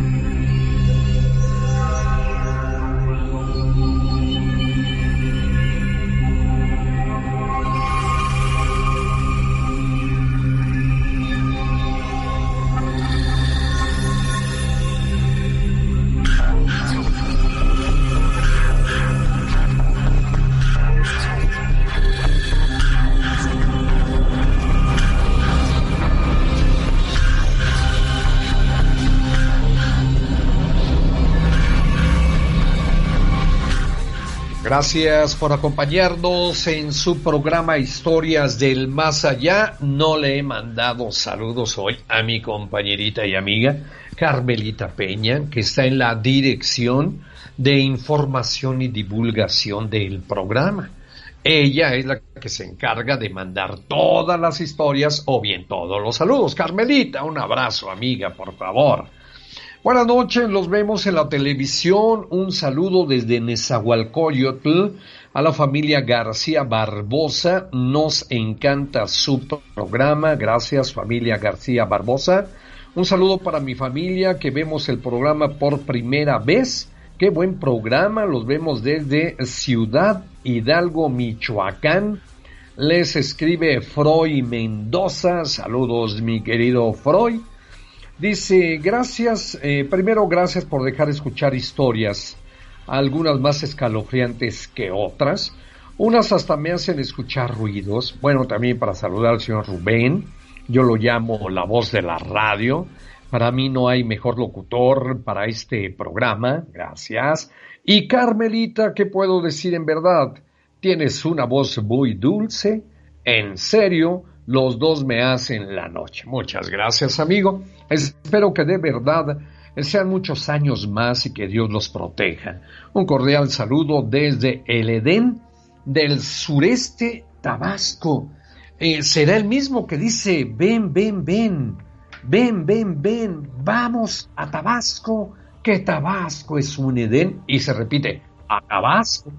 B: Gracias por acompañarnos en su programa Historias del Más Allá. No le he mandado saludos hoy a mi compañerita y amiga Carmelita Peña, que está en la dirección de información y divulgación del programa. Ella es la que se encarga de mandar todas las historias o bien todos los saludos. Carmelita, un abrazo, amiga, por favor. Buenas noches, los vemos en la televisión. Un saludo desde Nezahualcóyotl a la familia García Barbosa. Nos encanta su programa. Gracias, familia García Barbosa. Un saludo para mi familia que vemos el programa por primera vez. Qué buen programa. Los vemos desde Ciudad Hidalgo, Michoacán. Les escribe Freud Mendoza. Saludos, mi querido Freud. Dice, gracias, eh, primero gracias por dejar escuchar historias, algunas más escalofriantes que otras, unas hasta me hacen escuchar ruidos, bueno, también para saludar al señor Rubén, yo lo llamo la voz de la radio, para mí no hay mejor locutor para este programa, gracias. Y Carmelita, ¿qué puedo decir en verdad? Tienes una voz muy dulce, en serio, los dos me hacen la noche. Muchas gracias, amigo. Espero que de verdad sean muchos años más y que Dios los proteja. Un cordial saludo desde el Edén del sureste Tabasco. Eh, será el mismo que dice, ven, ven, ven, ven, ven, ven, vamos a Tabasco, que Tabasco es un Edén. Y se repite, a Tabasco,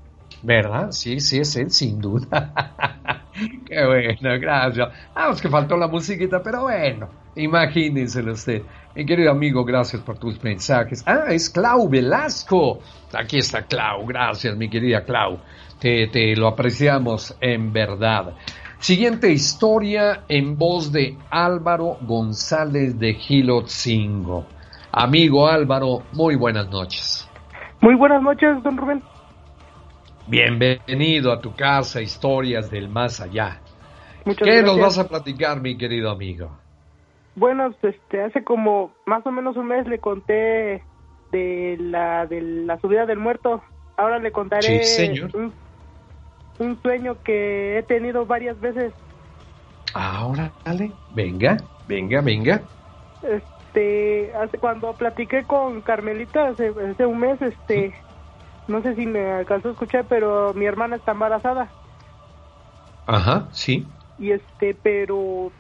B: ¿verdad? Sí, sí, es él, sin duda. Qué bueno, gracias. Vamos que faltó la musiquita, pero bueno, imagínenselo usted. Mi querido amigo, gracias por tus mensajes. Ah, es Clau Velasco. Aquí está Clau, gracias mi querida Clau. Te, te lo apreciamos en verdad. Siguiente historia en voz de Álvaro González de Gilotzingo. Amigo Álvaro, muy buenas noches.
H: Muy buenas noches, don Rubén.
B: Bienvenido a tu casa, historias del más allá. ¿Qué nos vas a platicar, mi querido amigo?
H: Bueno, este, hace como más o menos un mes le conté de la de la subida del muerto. Ahora le contaré Un, sueño que he tenido varias veces.
B: Ahora, dale, venga, venga, venga.
H: Este, hace cuando platiqué con Carmelita hace, hace un mes, este, no sé si me alcanzó a escuchar, pero mi hermana está embarazada.
B: Ajá, sí.
H: Y este, pero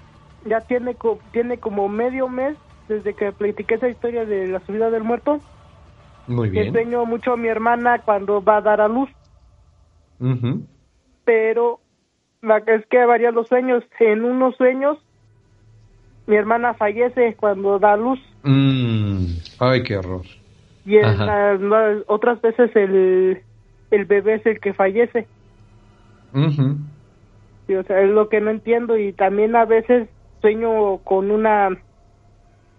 H: ya tiene, tiene como medio mes desde que platiqué esa historia de la subida del muerto.
B: Muy bien.
H: Enseño mucho a mi hermana cuando va a dar a luz. Pero es que varían los sueños. En unos sueños, mi hermana fallece cuando da luz.
B: Mm. Ay, qué horror.
H: Y en otras veces el, el bebé es el que fallece. o sea, es lo que no entiendo. Y también a veces sueño con una,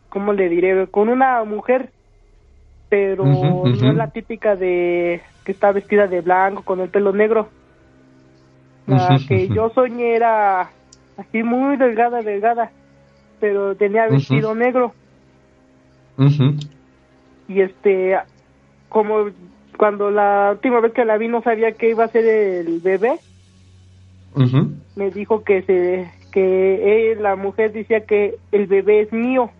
H: ¿cómo le diré? Con una mujer, pero no es la típica de que está vestida de blanco con el pelo negro. La que yo soñé era así muy delgada, delgada, pero tenía vestido negro. Y este, como cuando la última vez que la vi no sabía que iba a ser el bebé, me dijo que se que la mujer decía que el bebé es mío.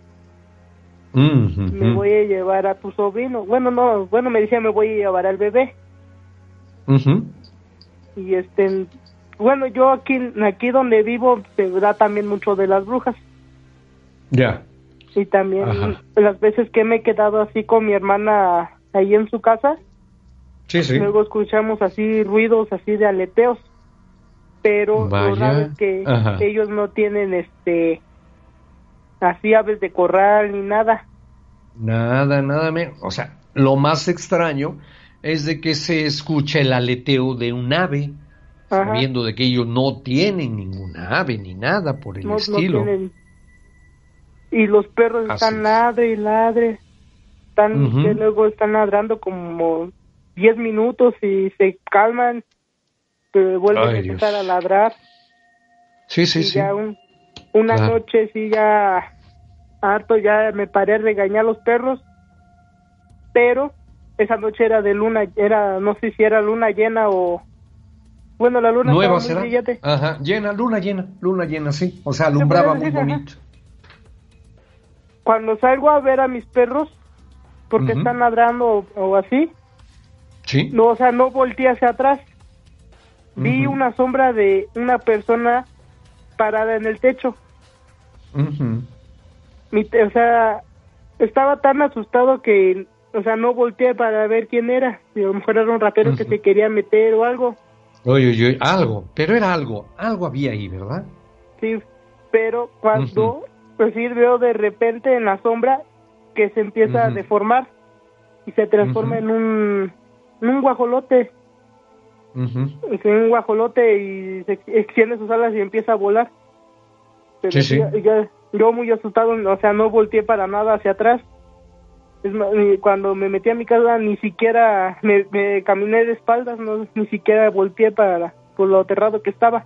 H: Me voy a llevar a tu sobrino. Bueno, no, bueno, me decía me voy a llevar al bebé. Y este, bueno, yo aquí, aquí donde vivo se da también mucho de las brujas.
B: Ya.
H: Y también las veces que me he quedado así con mi hermana ahí en su casa,
B: sí, sí.
H: luego escuchamos así ruidos así de aleteos pero lo raro es que ellos no tienen este así aves de corral ni nada.
B: Nada, nada menos. O sea, lo más extraño es de que se escuche el aleteo de un ave, sabiendo de que ellos no tienen ninguna ave ni nada por el estilo.
H: Y los perros están ladre y ladre, están, que luego están ladrando como 10 minutos y se calman vuelve a empezar a ladrar.
B: Sí, sí, sí.
H: Ya una noche sí ya harto ya me paré a regañar a los perros, pero esa noche era de luna, era no sé si era luna llena o bueno, la luna
B: nueva será. Ajá, llena, luna llena, luna llena, sí, o sea, alumbraba muy bonito.
H: Cuando salgo a ver a mis perros porque están ladrando o, así,
B: sí.
H: No, o sea, no volteé hacia atrás vi una sombra de una persona parada en el techo. o sea, estaba tan asustado que, o sea, no volteé para ver quién era. Si a lo mejor era un ratero que se quería meter o algo.
B: Oye, oye, algo, pero era algo, algo había ahí, ¿verdad?
H: Sí, pero cuando, sí, veo de repente en la sombra que se empieza a deformar y se transforma en un, en un guajolote es un guajolote y se extiende sus alas y empieza a volar. Pero yo muy asustado, o sea, no volteé para nada hacia atrás. Es cuando me metí a mi casa ni siquiera me, caminé de espaldas, no, ni siquiera volteé para por lo aterrado que estaba.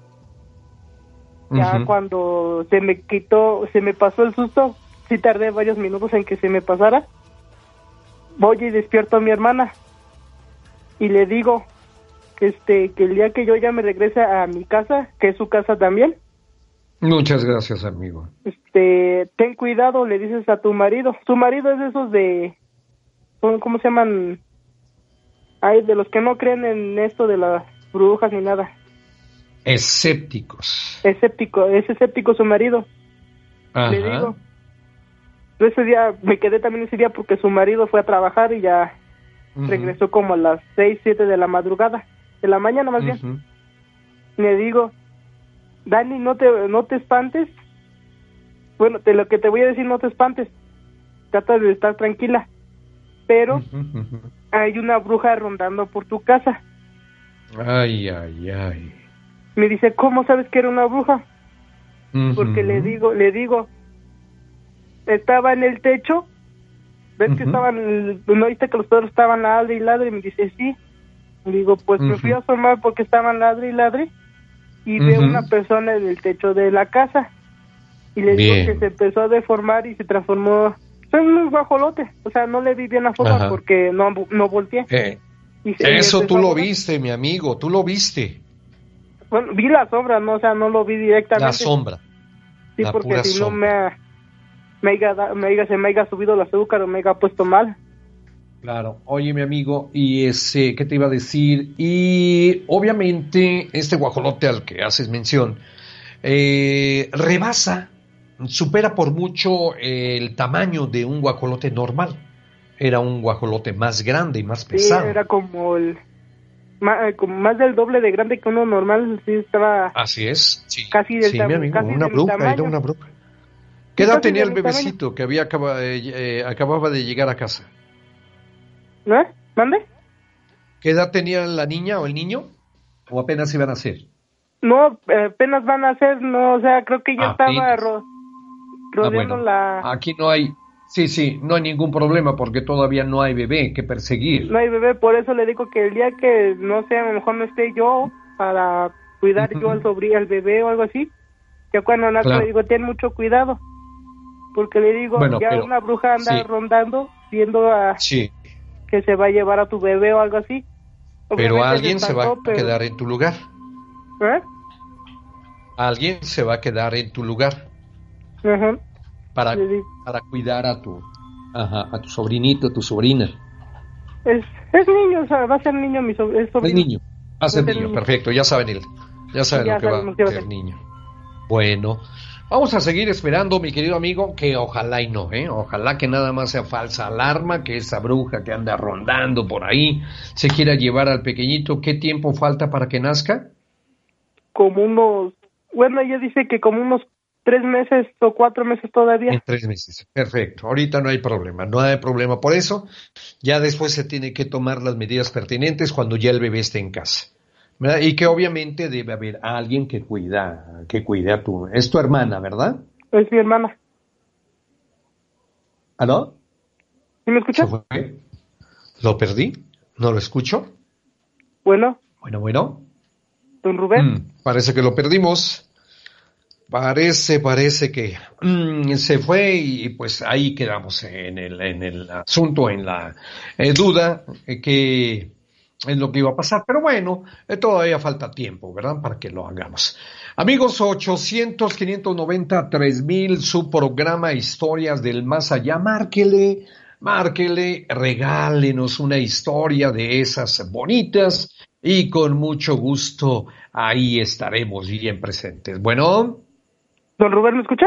H: Ya cuando se me quitó, se me pasó el susto, sí tardé varios minutos en que se me pasara. Voy y despierto a mi hermana y le digo, este, que el día que yo ya me regrese a mi casa, que es su casa también.
B: Muchas gracias, amigo.
H: Este, ten cuidado, le dices a tu marido. Su marido es de esos de, ¿cómo se llaman? Hay de los que no creen en esto de las brujas ni nada.
B: Escépticos.
H: Escéptico, es escéptico su marido.
B: Ajá.
H: Le digo. Ese día, me quedé también ese día porque su marido fue a trabajar y ya regresó como a las seis, siete de la madrugada de la mañana más bien. Le digo, Dani, no te, no te espantes. Bueno, de lo que te voy a decir, no te espantes. Trata de estar tranquila. Pero hay una bruja rondando por tu casa.
B: Ay, ay, ay.
H: Me dice, ¿cómo sabes que era una bruja? Porque le digo, le digo, estaba en el techo, ves que estaban, no viste que los perros estaban ladre y ladre, y me dice, sí. Le digo, pues me fui a asomar porque estaban ladre y ladre, y veo una persona en el techo de la casa. Y le digo que se empezó a deformar y se transformó en un guajolote. O sea, no le vi bien la forma porque no, no volteé.
B: Eh, eso tú lo viste, mi amigo, tú lo viste.
H: Bueno, vi la sombra, no, o sea, no lo vi directamente.
B: La sombra.
H: Sí, porque si no me, me, me, se me haya subido el azúcar o me haya puesto mal.
B: Claro, oye mi amigo, y ese, ¿qué te iba a decir? Y obviamente este guajolote al que haces mención eh, rebasa, supera por mucho el tamaño de un guajolote normal. Era un guajolote más grande y más pesado.
H: Sí, era como el más, como más del doble de grande que uno normal, sí estaba.
B: Así es, sí.
H: Casi del
B: sí, mi amigo, una bruja, era una bruja. ¿Qué edad tenía el bebecito que había eh, acababa de llegar a casa?
H: ¿No? ¿Mande?
B: ¿Qué edad tenía la niña o el niño? ¿O apenas iban a hacer?
H: No, eh, apenas van a hacer, no, o sea, creo que ya estaba ro rodeando ah, la...
B: Aquí no hay, sí, sí, no hay ningún problema porque todavía no hay bebé que perseguir.
H: No hay bebé, por eso le digo que el día que, no sé, a lo mejor no esté yo para cuidar yo al sobrino, al bebé o algo así, que cuando nace le digo, ten mucho cuidado, porque le digo, ya una bruja anda rondando viendo a... Sí que se va a llevar a tu bebé o algo así.
B: pero alguien se va a quedar en tu lugar. ¿Eh? Alguien se va a quedar en tu lugar. Para, para cuidar a tu, a tu sobrinito, a tu sobrina.
H: Es, es niño, o sea, va a ser niño mi sobrino.
B: Es niño, va a ser, niño, perfecto, ya saben él. Ya saben lo que va a ser niño. Bueno, Vamos a seguir esperando, mi querido amigo, que ojalá y no, ¿eh? Ojalá que nada más sea falsa alarma, que esa bruja que anda rondando por ahí se quiera llevar al pequeñito. ¿Qué tiempo falta para que nazca?
H: Como unos, bueno, ella dice que como unos tres meses o cuatro meses todavía.
B: En tres meses, perfecto. Ahorita no hay problema, no hay problema por eso. Ya después se tiene que tomar las medidas pertinentes cuando ya el bebé esté en casa. Y que obviamente debe haber alguien que cuida, que cuide a tu... Es tu hermana, ¿verdad?
H: Es mi hermana.
B: ¿Aló?
H: ¿Sí me escuchas?
B: ¿Lo perdí? ¿No lo escucho?
H: Bueno.
B: Bueno, bueno.
H: Don Rubén. Mm,
B: parece que lo perdimos. Parece, parece que mm, se fue y pues ahí quedamos en el, asunto, en la eh, duda eh, que es lo que iba a pasar. Pero bueno, eh, todavía falta tiempo, ¿verdad? Para que lo hagamos. Amigos, 800, 590, 3000, su programa Historias del Más Allá. Márquele, márquele, regálenos una historia de esas bonitas y con mucho gusto ahí estaremos bien presentes. Bueno.
H: ¿Don Rubén me escucha?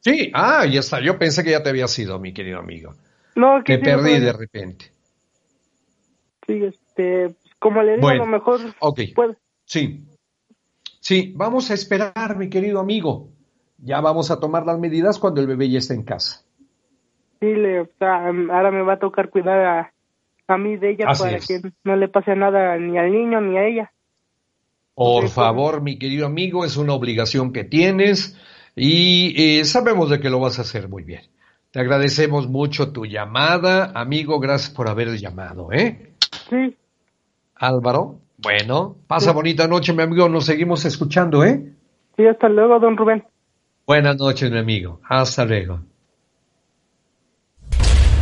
B: Sí, ah, ya está. Yo pensé que ya te había sido, mi querido amigo.
H: No,
B: que Te perdí de repente.
H: Sí, este, como le digo, a lo mejor
B: Ok. Sí. Sí, vamos a esperar, mi querido amigo. Ya vamos a tomar las medidas cuando el bebé ya esté en casa.
H: Sí, le, o sea, ahora me va a tocar cuidar a, a mí de ella para que no le pase nada ni al niño ni a ella.
B: Por favor, mi querido amigo, es una obligación que tienes y eh, sabemos de que lo vas a hacer muy bien. Te agradecemos mucho tu llamada, amigo, gracias por haber llamado, ¿eh?
H: Sí.
B: Álvaro, bueno, pasa bonita noche, mi amigo, nos seguimos escuchando, ¿eh?
H: Sí, hasta luego, don Rubén.
B: Buenas noches, mi amigo, hasta luego.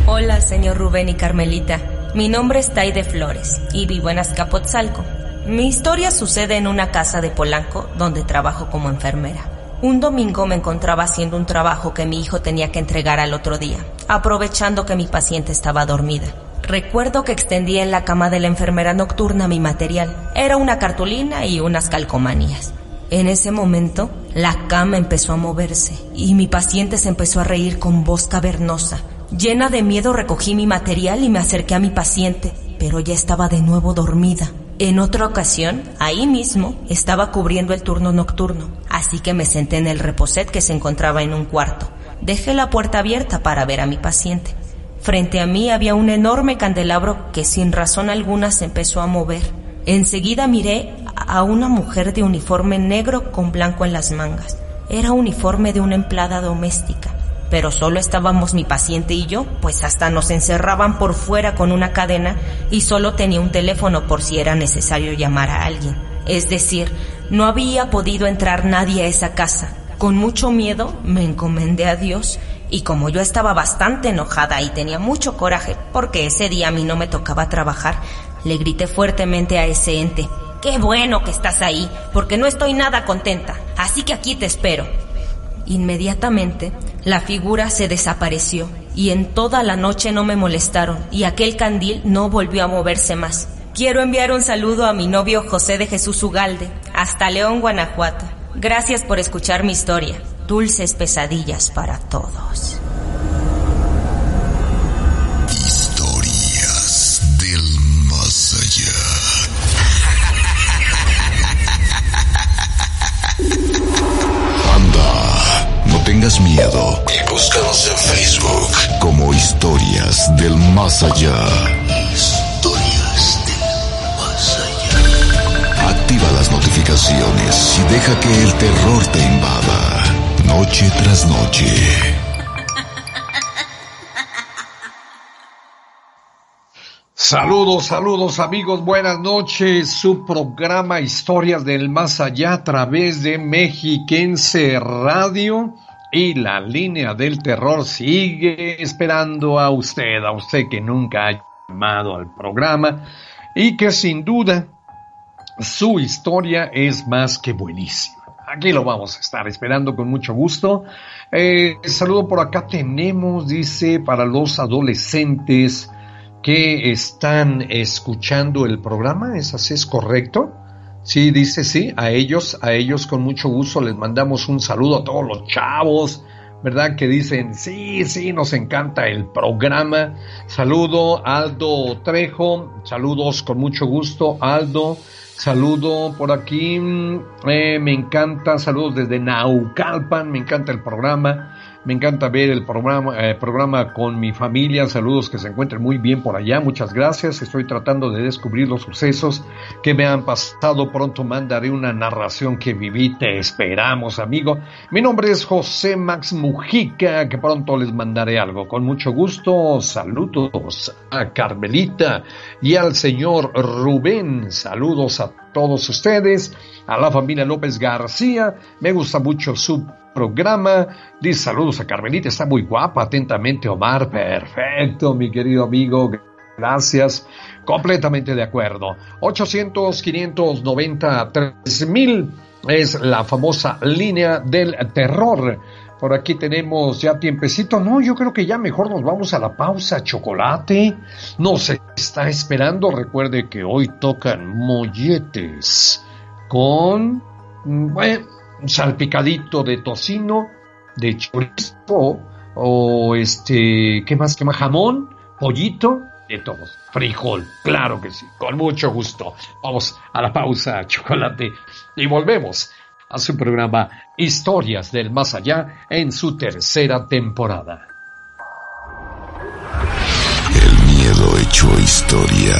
I: Hola, señor Rubén y Carmelita. Mi nombre es Taide Flores y vivo en Azcapotzalco. Mi historia sucede en una casa de Polanco donde trabajo como enfermera. Un domingo me encontraba haciendo un trabajo que mi hijo tenía que entregar al otro día, aprovechando que mi paciente estaba dormida. Recuerdo que extendía en la cama de la enfermera nocturna mi material. Era una cartulina y unas calcomanías. En ese momento, la cama empezó a moverse y mi paciente se empezó a reír con voz cavernosa. Llena de miedo recogí mi material y me acerqué a mi paciente, pero ya estaba de nuevo dormida. En otra ocasión, ahí mismo, estaba cubriendo el turno nocturno, así que me senté en el reposet que se encontraba en un cuarto. Dejé la puerta abierta para ver a mi paciente. Frente a mí había un enorme candelabro que sin razón alguna se empezó a mover. Enseguida miré a una mujer de uniforme negro con blanco en las mangas. Era uniforme de una empleada doméstica pero solo estábamos mi paciente y yo, pues hasta nos encerraban por fuera con una cadena y solo tenía un teléfono por si era necesario llamar a alguien. Es decir, no había podido entrar nadie a esa casa. Con mucho miedo me encomendé a Dios y como yo estaba bastante enojada y tenía mucho coraje porque ese día a mí no me tocaba trabajar, le grité fuertemente a ese ente, Qué bueno que estás ahí, porque no estoy nada contenta, así que aquí te espero. Inmediatamente, la figura se desapareció y en toda la noche no me molestaron y aquel candil no volvió a moverse más. Quiero enviar un saludo a mi novio José de Jesús Ugalde, hasta León, Guanajuato. Gracias por escuchar mi historia. Dulces pesadillas para todos.
A: Tengas miedo y búscanos en Facebook como Historias del Más Allá. Historias del Más Allá. Activa las notificaciones y deja que el terror te invada, noche tras noche.
B: Saludos, saludos amigos, buenas noches. Su programa Historias del Más Allá a través de Mexiquense Radio y la línea del terror sigue esperando a usted, a usted que nunca ha llamado al programa y que sin duda su historia es más que buenísima. Aquí lo vamos a estar esperando con mucho gusto. Eh, saludo por acá tenemos, dice, para los adolescentes que están escuchando el programa, ¿es así? ¿Es correcto? Sí, dice sí, a ellos, a ellos con mucho gusto les mandamos un saludo a todos los chavos, ¿verdad? Que dicen, sí, sí, nos encanta el programa. Saludo Aldo Trejo, saludos con mucho gusto, Aldo. Saludo por aquí, eh, me encanta, saludos desde Naucalpan, me encanta el programa. Me encanta ver el programa, eh, programa con mi familia. Saludos que se encuentren muy bien por allá. Muchas gracias. Estoy tratando de descubrir los sucesos que me han pasado. Pronto mandaré una narración que viví. Te esperamos, amigo. Mi nombre es José Max Mujica, que pronto les mandaré algo. Con mucho gusto. Saludos a Carmelita y al señor Rubén. Saludos a todos ustedes. A la familia López García. Me gusta mucho su programa. Dice saludos a Carmelita, está muy guapa. Atentamente, Omar. Perfecto, mi querido amigo. Gracias. Completamente de acuerdo. 800-590 mil es la famosa línea del terror. Por aquí tenemos ya tiempecito. No, yo creo que ya mejor nos vamos a la pausa. Chocolate. Nos está esperando. Recuerde que hoy tocan molletes con... Bueno, un salpicadito de tocino, de chorizo o este, ¿qué más? ¿Qué más? Jamón, pollito, de todos. Frijol, claro que sí, con mucho gusto. Vamos a la pausa, chocolate, y volvemos a su programa Historias del Más Allá en su tercera temporada.
A: El miedo hecho historia.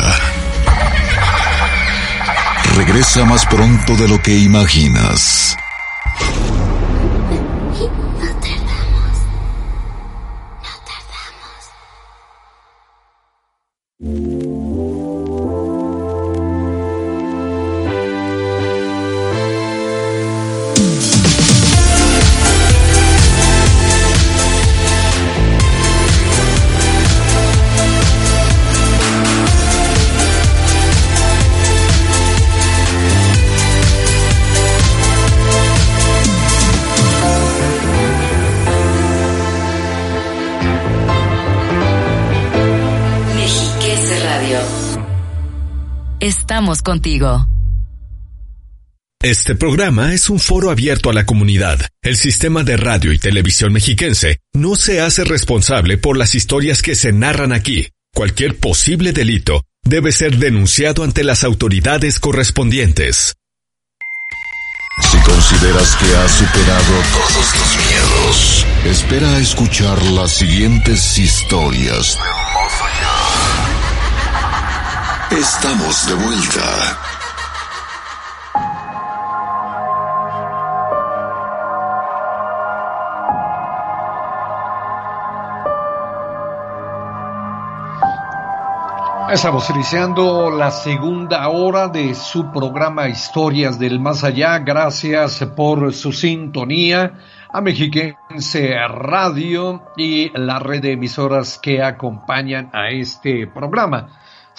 A: Regresa más pronto de lo que imaginas. No tardamos. No tardamos.
J: Estamos contigo.
K: Este programa es un foro abierto a la comunidad. El sistema de radio y televisión mexiquense no se hace responsable por las historias que se narran aquí. Cualquier posible delito debe ser denunciado ante las autoridades correspondientes.
A: Si consideras que has superado todos tus miedos, espera a escuchar las siguientes historias Estamos de vuelta.
B: Estamos iniciando la segunda hora de su programa Historias del Más Allá. Gracias por su sintonía a Mexiquense Radio y la red de emisoras que acompañan a este programa.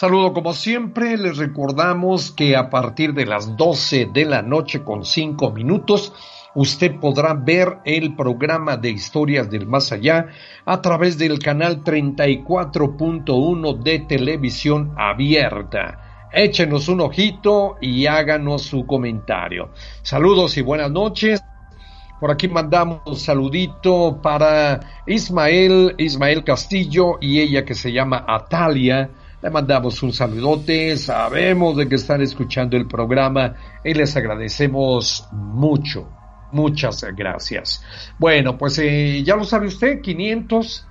B: Saludo como siempre, les recordamos que a partir de las 12 de la noche con 5 minutos, usted podrá ver el programa de historias del más allá a través del canal 34.1 de televisión abierta. Échenos un ojito y háganos su comentario. Saludos y buenas noches. Por aquí mandamos un saludito para Ismael, Ismael Castillo y ella que se llama Atalia le mandamos un saludote, sabemos de que están escuchando el programa y les agradecemos mucho. Muchas gracias. Bueno, pues eh, ya lo sabe usted, 500,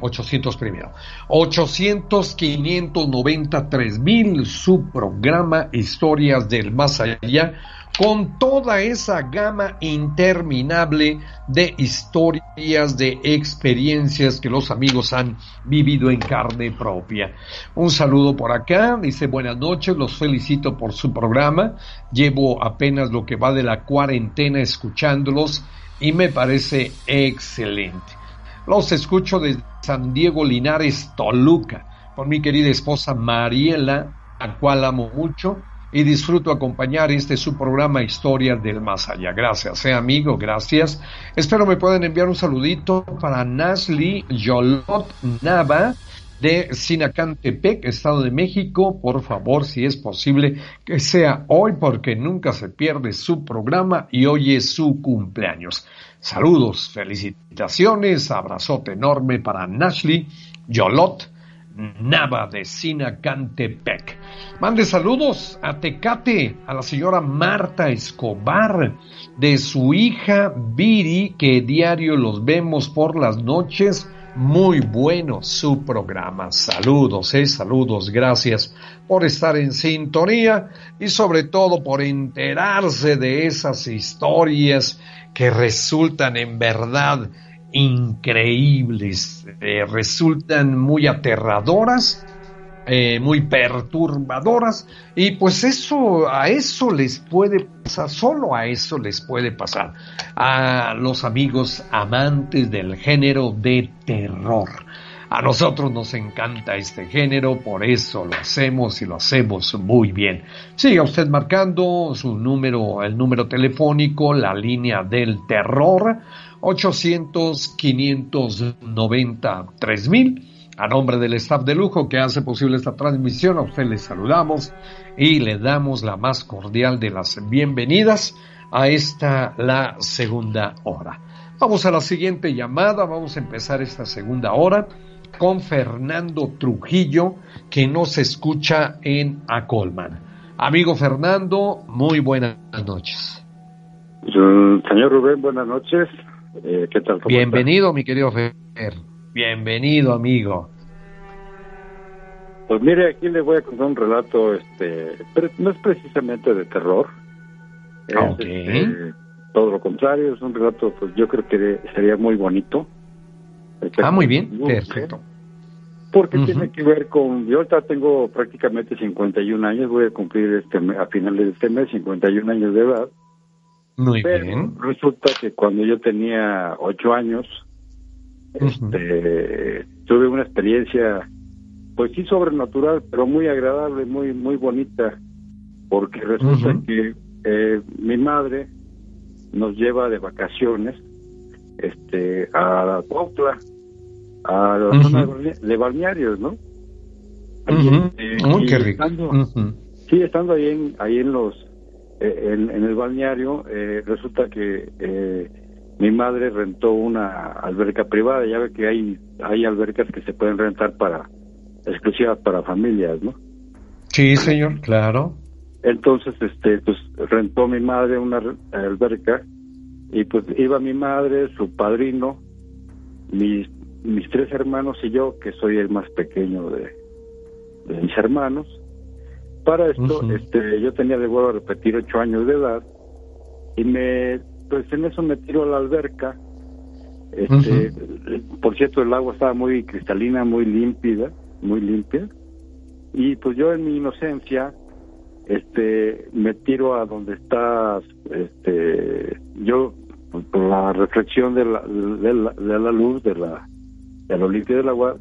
B: 800 eh, primero. 800, 593 mil, su programa Historias del Más Allá con toda esa gama interminable de historias, de experiencias que los amigos han vivido en carne propia. Un saludo por acá, dice buenas noches, los felicito por su programa, llevo apenas lo que va de la cuarentena escuchándolos y me parece excelente. Los escucho desde San Diego Linares, Toluca, por mi querida esposa Mariela, a cual amo mucho y disfruto acompañar este su programa Historias del Más Allá. Gracias, eh, amigo, gracias. Espero me puedan enviar un saludito para Nasli Yolot Nava de Sinacantepec, Estado de México. Por favor, si es posible, que sea hoy porque nunca se pierde su programa y hoy es su cumpleaños. Saludos, felicitaciones, abrazote enorme para Nasli Yolot Nava de Sinacantepec. Mande saludos a Tecate, a la señora Marta Escobar, de su hija Viri, que diario los vemos por las noches. Muy bueno su programa. Saludos, eh, saludos, gracias por estar en sintonía y sobre todo por enterarse de esas historias que resultan en verdad increíbles, eh, resultan muy aterradoras, eh, muy perturbadoras y pues eso a eso les puede pasar, solo a eso les puede pasar a los amigos amantes del género de terror. A nosotros nos encanta este género, por eso lo hacemos y lo hacemos muy bien. Siga usted marcando su número, el número telefónico, la línea del terror, 800-593 mil. A nombre del staff de lujo que hace posible esta transmisión, a usted le saludamos y le damos la más cordial de las bienvenidas a esta, la segunda hora. Vamos a la siguiente llamada, vamos a empezar esta segunda hora con Fernando Trujillo, que nos escucha en Acolman. Amigo Fernando, muy buenas noches.
L: Señor Rubén, buenas noches. Eh, ¿Qué tal?
B: Bienvenido, mi querido Fer. Bienvenido, amigo.
L: Pues mire, aquí le voy a contar un relato, este, pero no es precisamente de terror. Este, todo lo contrario, es un relato, pues yo creo que sería muy bonito.
B: ah, muy bien, perfecto.
L: Porque tiene que ver con, yo ahorita tengo prácticamente 51 años, voy a cumplir este a finales de este mes 51 años de edad.
B: Muy bien.
L: Resulta que cuando yo tenía ocho años, este, tuve una experiencia, pues sí sobrenatural, pero muy agradable, muy muy bonita, porque resulta que eh, mi madre nos lleva de vacaciones, este, a Cuautla, a la zona de balnearios, ¿no?
B: Muy rico.
L: Sí, estando ahí en, ahí en los eh, en, el balneario, eh, resulta que eh, mi madre rentó una alberca privada. Ya ve que hay, hay albercas que se pueden rentar para, exclusiva para familias, ¿no?
B: Sí, señor, claro.
L: Entonces, este, pues rentó mi madre una alberca y pues iba mi madre, su padrino, mis, mis tres hermanos y yo, que soy el más pequeño de, de mis hermanos. Para esto, este, yo tenía de vuelvo a repetir ocho años de edad y me, pues en eso me tiro a la alberca. Este, por cierto, el agua estaba muy cristalina, muy límpida, muy limpia. Y pues yo en mi inocencia, este, me tiro a donde está, este, yo por la reflexión de la, de la, de la luz de la de lo limpio del agua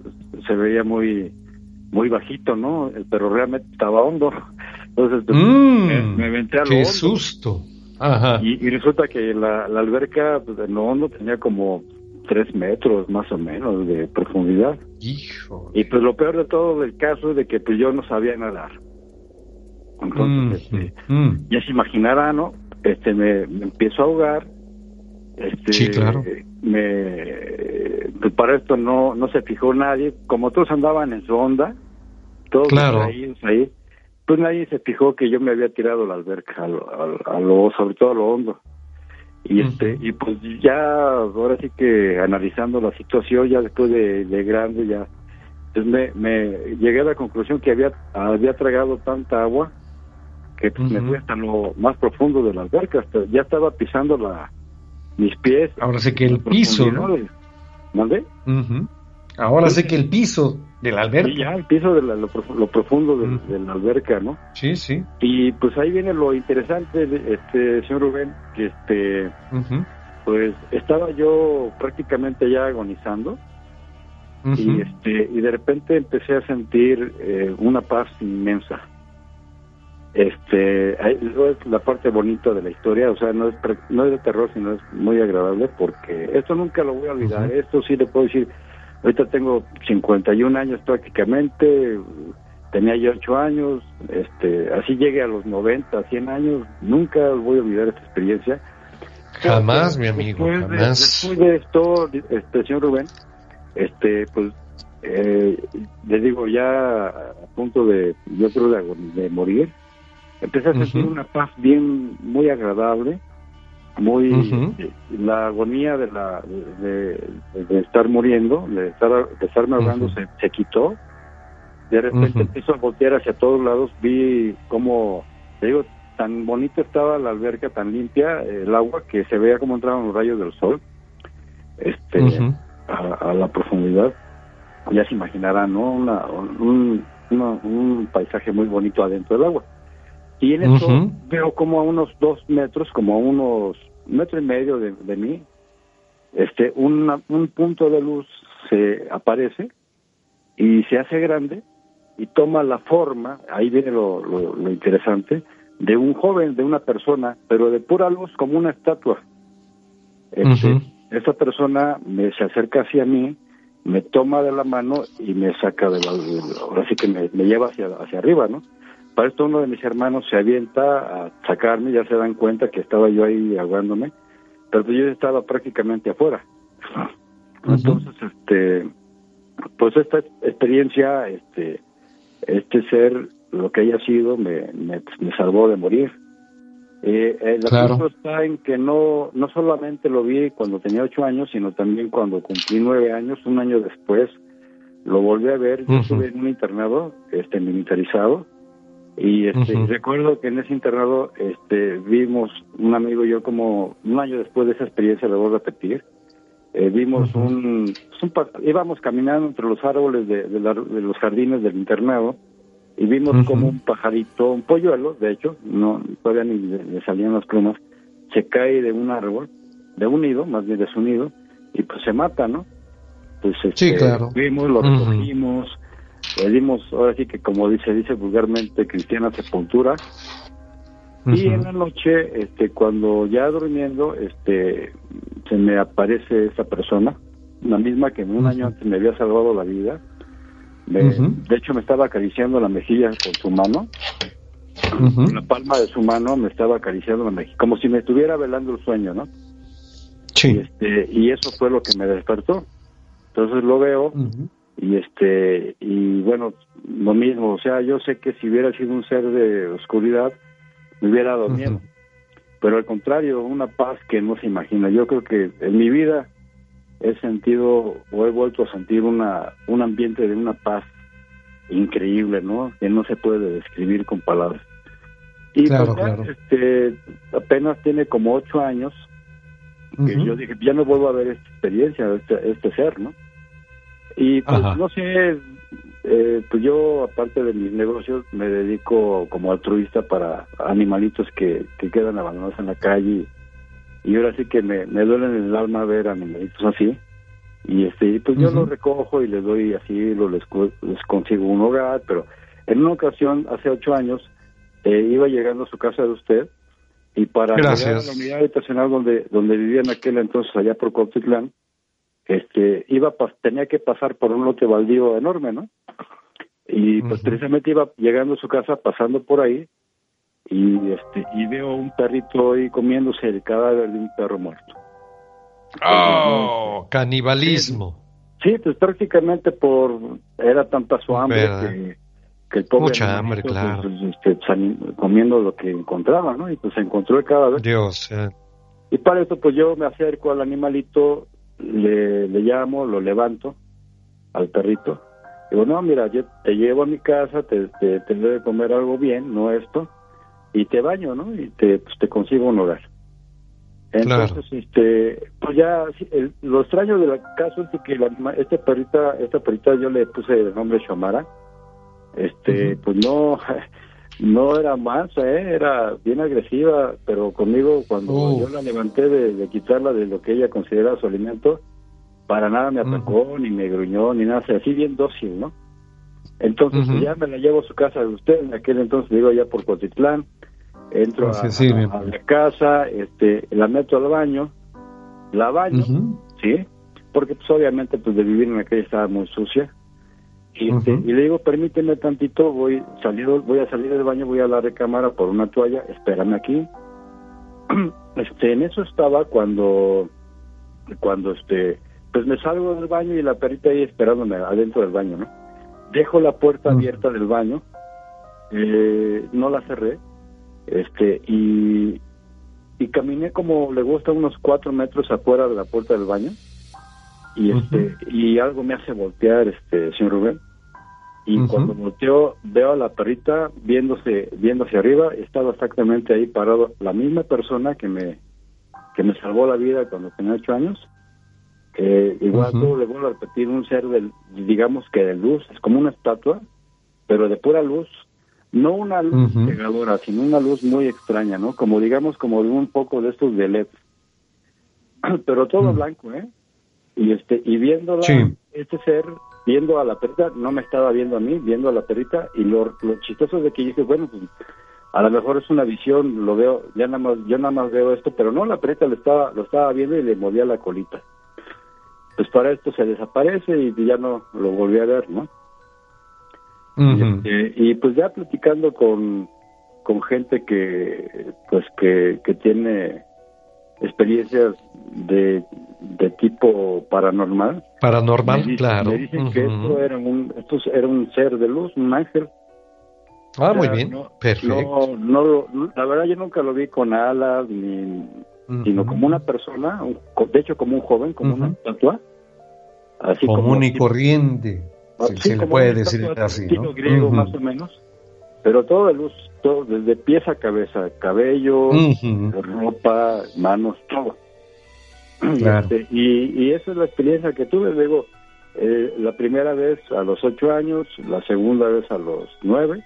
L: se veía muy muy bajito, ¿no? Pero realmente estaba hondo. Entonces pues, mm, me, me, aventé a lo
B: ¡Qué susto!
L: Ajá. Y, resulta que la, la alberca pues, en lo hondo tenía como tres metros más o menos de profundidad.
B: Hijo.
L: Y pues lo peor de todo del caso es de que pues yo no sabía nadar. Entonces, mm, este, mm. ya se imaginará, ¿no? Este, me, empiezo a ahogar. Este,
B: sí, claro.
L: Me, pues para esto no, no se fijó nadie. Como todos andaban en su onda, todos
B: claro.
L: ahí, ahí, pues nadie se fijó que yo me había tirado a la alberca, a lo, sobre todo a lo hondo. Y este, y pues ya, ahora sí que analizando la situación, ya después de, de grande, ya, pues me, me llegué a la conclusión que había, había tragado tanta agua que pues, me fui hasta lo más profundo de la alberca, hasta ya estaba pisando la mis pies.
B: Ahora sé que el piso, ¿no?
L: ¿Mandé?
B: Ahora sé que el piso de la alberca.
L: Sí, ya, el piso de lo, profundo de, la alberca, ¿no?
B: Sí, sí.
L: Y pues ahí viene lo interesante, este señor Rubén, que este, pues estaba yo prácticamente ya agonizando. y este y de repente empecé a sentir eh, una paz inmensa este eso es la parte bonita de la historia o sea no es no es de terror sino es muy agradable porque esto nunca lo voy a olvidar esto sí le puedo decir ahorita tengo 51 años prácticamente tenía yo 8 años este así llegué a los 90 100 años nunca voy a olvidar esta experiencia.
B: Jamás mi amigo jamás.
L: después de esto este señor Rubén este pues eh, le digo ya a punto de yo creo de morir empecé a sentir una paz bien muy agradable muy eh, la agonía de la de, estar muriendo de estar de estarme ahogando se, se, quitó. De repente empiezo a voltear hacia todos lados vi como te digo tan bonita estaba la alberca tan limpia el agua que se veía como entraban los rayos del sol este a, la profundidad. Ya se imaginará no una, un, un paisaje muy bonito adentro del agua. Y en eso veo como a unos dos metros, como a unos metro y medio de, mí, este, un punto de luz se aparece y se hace grande y toma la forma, ahí viene lo, lo, interesante, de un joven, de una persona, pero de pura luz como una estatua. Este, Esa persona me se acerca hacia mí, me toma de la mano y me saca de la, ahora sí que me, me lleva hacia, hacia arriba, ¿no? Para esto uno de mis hermanos se avienta a sacarme, ya se dan cuenta que estaba yo ahí aguándome, pero yo estaba prácticamente afuera. Entonces, este, pues esta experiencia, este, este ser, lo que haya sido, me, me, salvó de morir. Eh, el asunto está en que no, no solamente lo vi cuando tenía ocho años, sino también cuando cumplí nueve años, un año después, lo volví a ver. Yo estuve en un internado este, militarizado y este, recuerdo que en ese internado este, vimos, un amigo y yo, como un año después de esa experiencia, le voy a repetir, eh, vimos un, íbamos caminando entre los árboles de, los jardines del internado y vimos como un pajarito, un polluelo, de hecho, no todavía ni le, salían las plumas, se cae de un árbol, de un nido, más bien de su nido, y pues se mata, ¿no? Pues este, vimos, lo recogimos, le dimos, ahora sí que como dice, dice vulgarmente, cristiana sepultura. Y en la noche, este, cuando ya durmiendo, este, se me aparece esa persona, la misma que en un año antes me había salvado la vida. De hecho, me estaba acariciando la mejilla con su mano. Con la palma de su mano me estaba acariciando la mejilla, como si me estuviera velando el sueño, ¿no?
B: Sí.
L: Y, este, y eso fue lo que me despertó. Entonces lo veo, y este y bueno lo mismo o sea yo sé que si hubiera sido un ser de oscuridad me hubiera dado miedo. Pero al contrario una paz que no se imagina. Yo creo que en mi vida he sentido o he vuelto a sentir una un ambiente de una paz increíble no que no se puede describir con palabras. Y
B: claro,
L: pues,
B: claro.
L: este apenas tiene como ocho años que yo dije ya no vuelvo a ver esta experiencia este, este ser no y pues
B: Ajá.
L: no sé, eh, pues yo aparte de mis negocios me dedico como altruista para animalitos que, que quedan abandonados en la calle y, ahora sí que me, me duele en el alma ver animalitos así y este y pues yo los recojo y les doy así, lo, les, les consigo un hogar, pero en una ocasión, hace ocho años, eh, iba llegando a su casa de usted y para
B: Gracias.
L: llegar a la unidad habitacional donde, donde vivía en aquel entonces allá por Cuautitlán, este iba pas- tenía que pasar por un lote baldío enorme no y pues precisamente iba llegando a su casa pasando por ahí y este y veo un perrito ahí comiéndose el cadáver de un perro muerto
B: Oh, canibalismo.
L: sí pues prácticamente por era tanta su hambre
B: Verdad.
L: que, que el pobre
B: Mucha hambre, claro.
L: pues, este, comiendo lo que encontraba no y pues encontró el cadáver
B: Dios. eh.
L: Y para eso, pues yo me acerco al animalito, le, le llamo, lo levanto al perrito. Digo, no, mira, yo te llevo a mi casa, te, te tendré de comer algo bien, no esto, y te baño, ¿no? Y te, pues, te consigo un hogar. Entonces, este, pues ya, el- lo extraño del caso es que la, este perrita, esta perrita yo le puse el nombre Shomara, este, pues no, no era mansa, ¿eh? era bien agresiva, pero conmigo cuando
B: Uh.
L: yo la levanté de, de quitarla de lo que ella consideraba su alimento, para nada me atacó, ni me gruñó, ni nada, así bien dócil, ¿no? Entonces ya me la llevo a su casa de usted, en aquel entonces digo ya por Cotitlán, entro a,
B: Sí,
L: la casa, este, la meto al baño, la baño. ¿sí? Porque pues obviamente pues de vivir en aquella estaba muy sucia. Y, este, y le digo, permíteme tantito, voy salido, voy a salir del baño, voy a la recámara por una toalla, espérame aquí. este, en eso estaba cuando, cuando este, pues me salgo del baño y la perrita ahí esperándome adentro del baño, ¿no? Dejo la puerta abierta del baño, eh, no la cerré, este, y, y caminé como le gusta unos cuatro metros afuera de la puerta del baño y este y algo me hace voltear este señor Rubén. Y cuando volteo veo a la perrita viéndose viendo hacia arriba estaba exactamente ahí parado la misma persona que me que me salvó la vida cuando tenía ocho años eh, igual todo le vuelvo a repetir un ser del digamos que de luz es como una estatua pero de pura luz no una luz
B: Ujú.
L: cegadora sino una luz muy extraña no como digamos como de un poco de estos de led pero todo
B: Mm.
L: blanco eh y este y viéndola
B: Sí.
L: este ser viendo a la perrita no me estaba viendo a mí viendo a la perrita y lo, lo chistoso es de que dije bueno pues a lo mejor es una visión lo veo ya nada más yo nada más veo esto pero no la perrita lo estaba lo estaba viendo y le movía la colita pues para esto se desaparece y ya no lo volví a ver no
B: Ujú.
L: eh, y pues ya platicando con, con gente que pues que, que tiene experiencias de, de tipo paranormal
B: Paranormal,
L: me
B: claro.
L: me dicen que
B: Ujú.
L: esto era un esto era un ser de luz un ángel
B: Ah,
L: O
B: muy
L: sea,
B: bien.
L: no-
B: Perfecto.
L: no no la verdad yo nunca lo vi con alas ni sino como una persona un- de hecho como un joven como una
B: Ujú.
L: estatua así
B: Común y
L: tipo-
B: corriente.
L: Ah,
B: Si
L: sí,
B: se le
L: como
B: puede
L: una
B: decir así, ¿no?
L: griego más o menos pero todo de luz todo desde pies a cabeza cabello ropa manos todo.
B: Claro.
L: este, y, y esa es la experiencia que tuve. Digo eh, la primera vez a los ocho años la segunda vez a los nueve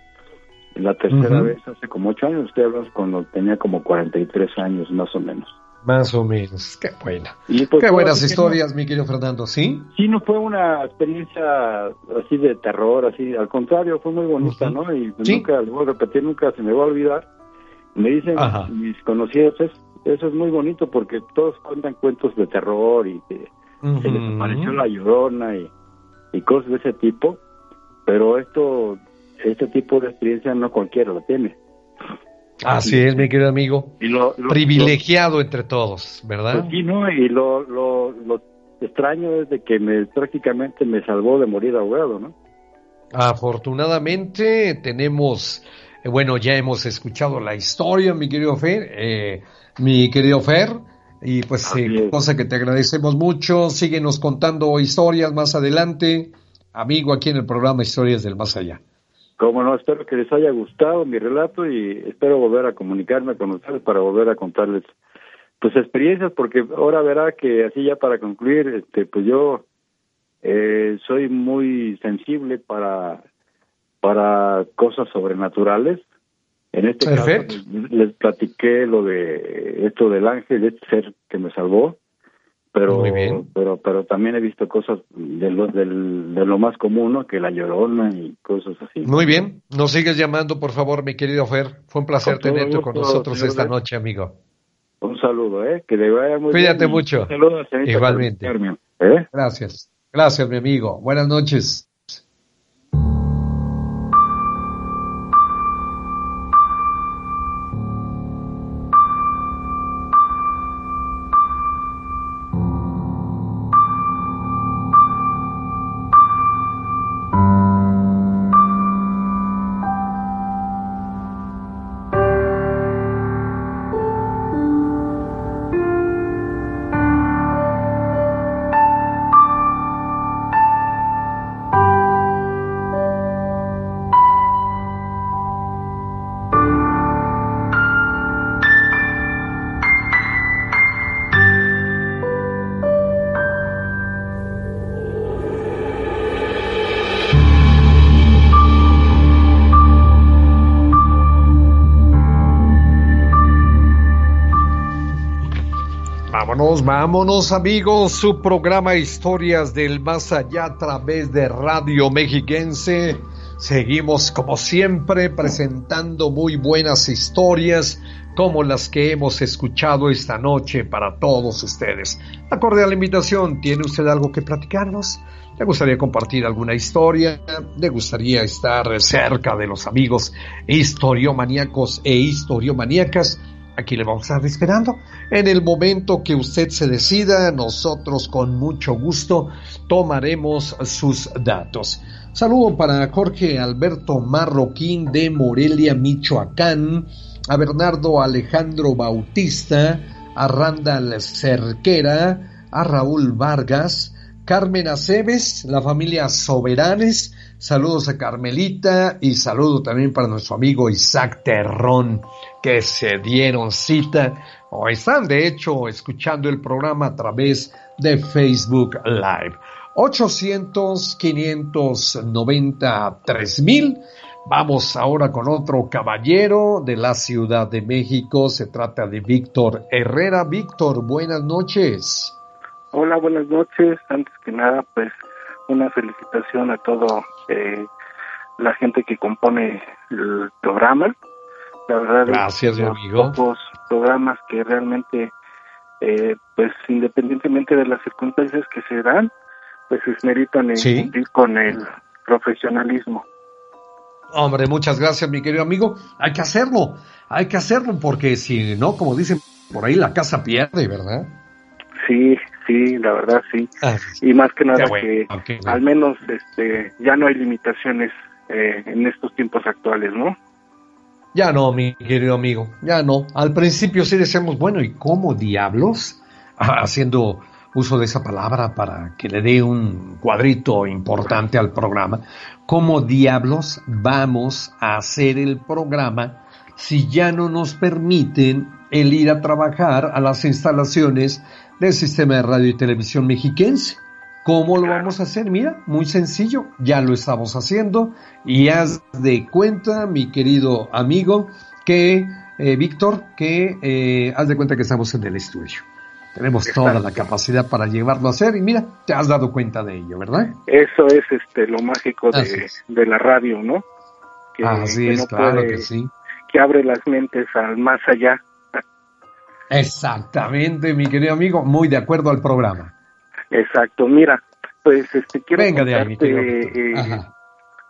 L: la tercera vez hace como ocho años. Usted hablamos cuando tenía como 43 años más o menos
B: Más o menos. Qué buena.
L: y pues
B: Qué buenas historias, mi querido Fernando, ¿sí?
L: no- sí no fue una experiencia así de terror así al contrario fue muy bonita no y pues
B: Sí.
L: nunca le voy a repetir nunca se me va a olvidar me dicen
B: Ajá.
L: mis conocidos es- eso es muy bonito porque todos cuentan cuentos de terror y que se les apareció la llorona y, y cosas de ese tipo, pero esto, este tipo de experiencia no cualquiera lo tiene.
B: Así es, mi querido amigo.
L: Y lo, lo-
B: Privilegiado entre todos, ¿verdad?
L: pues sí, ¿no? Y lo, lo, lo, extraño es de que me prácticamente me salvó de morir ahogado, ¿no?
B: Afortunadamente tenemos, eh, bueno, ya hemos escuchado la historia, mi querido Fer, eh, mi querido Fer, y pues eh, cosa que te agradecemos mucho. Síguenos contando historias más adelante, amigo, aquí en el programa Historias del Más Allá.
L: Como no, espero que les haya gustado mi relato y espero volver a comunicarme con ustedes para volver a contarles pues experiencias, porque ahora verá que así ya para concluir, este, pues yo eh, soy muy sensible para, para cosas sobrenaturales. En este caso les, platiqué lo de esto del ángel, este ser que me salvó, pero pero pero también he visto cosas de lo, de lo más común, que la llorona y cosas así.
B: Muy bien, nos sigues llamando, por favor, mi querido Fer. Fue un placer tenerte con nosotros esta noche, amigo.
L: Un saludo, ¿eh? Que le vaya muy
B: Cuídate mucho. Igualmente. ¿eh? Gracias. Gracias, mi amigo. Buenas noches. Vámonos, amigos, su programa Historias del Más Allá a través de Radio Mexiquense. Seguimos como siempre presentando muy buenas historias como las que hemos escuchado esta noche para todos ustedes. La cordial invitación, ¿tiene usted algo que platicarnos? ¿Le gustaría compartir alguna historia? ¿Le gustaría estar cerca de los amigos historiomaníacos e historiomaníacas? Aquí le vamos a estar esperando. En el momento que usted se decida, nosotros con mucho gusto tomaremos sus datos. Saludo para Jorge Alberto Marroquín de Morelia, Michoacán, a Bernardo Alejandro Bautista, a Randall Cerquera, a Raúl Vargas, Carmen Aceves, la familia Soberanes, saludos a Carmelita y saludo también para nuestro amigo Isaac Terrón que se dieron cita o están de hecho escuchando el programa a través de Facebook Live. 800 593 mil. Vamos ahora con otro caballero de la Ciudad de México. Se trata de Víctor Herrera. Víctor, buenas noches.
M: Hola, buenas noches. Antes que nada, pues una felicitación a todo eh, la gente que compone el programa. La verdad,
B: Gracias, mi amigo.
M: Pocos programas que realmente, eh, pues independientemente de las circunstancias que se dan, pues esmeritan en cumplir con el profesionalismo.
B: Hombre, muchas gracias, mi querido amigo. Hay que hacerlo, hay que hacerlo, porque si no, como dicen por ahí, la casa pierde, ¿verdad?
M: Sí, sí, la verdad sí. Ah, y más que nada que al menos este ya no hay limitaciones eh, en estos tiempos actuales, ¿no?
B: Ya no, mi querido amigo, ya no. Al principio sí decíamos, bueno, ¿y cómo diablos? Haciendo uso de esa palabra para que le dé un cuadrito importante al programa. ¿Cómo diablos vamos a hacer el programa si ya no nos permiten el ir a trabajar a las instalaciones del sistema de radio y televisión mexiquense? ¿Cómo lo vamos a hacer? Mira, muy sencillo, ya lo estamos haciendo y haz de cuenta, mi querido amigo, que eh, Víctor, que eh, haz de cuenta que estamos en el estudio. Tenemos toda la capacidad para llevarlo a hacer y mira, te has dado cuenta de ello, ¿verdad?
M: Eso es este lo mágico de, de la radio, ¿no?
B: Que, Así es, claro que sí.
M: Que abre las mentes al más allá.
B: Exactamente, mi querido amigo, muy de acuerdo al programa.
M: Exacto, mira, pues este quiero Venga eh,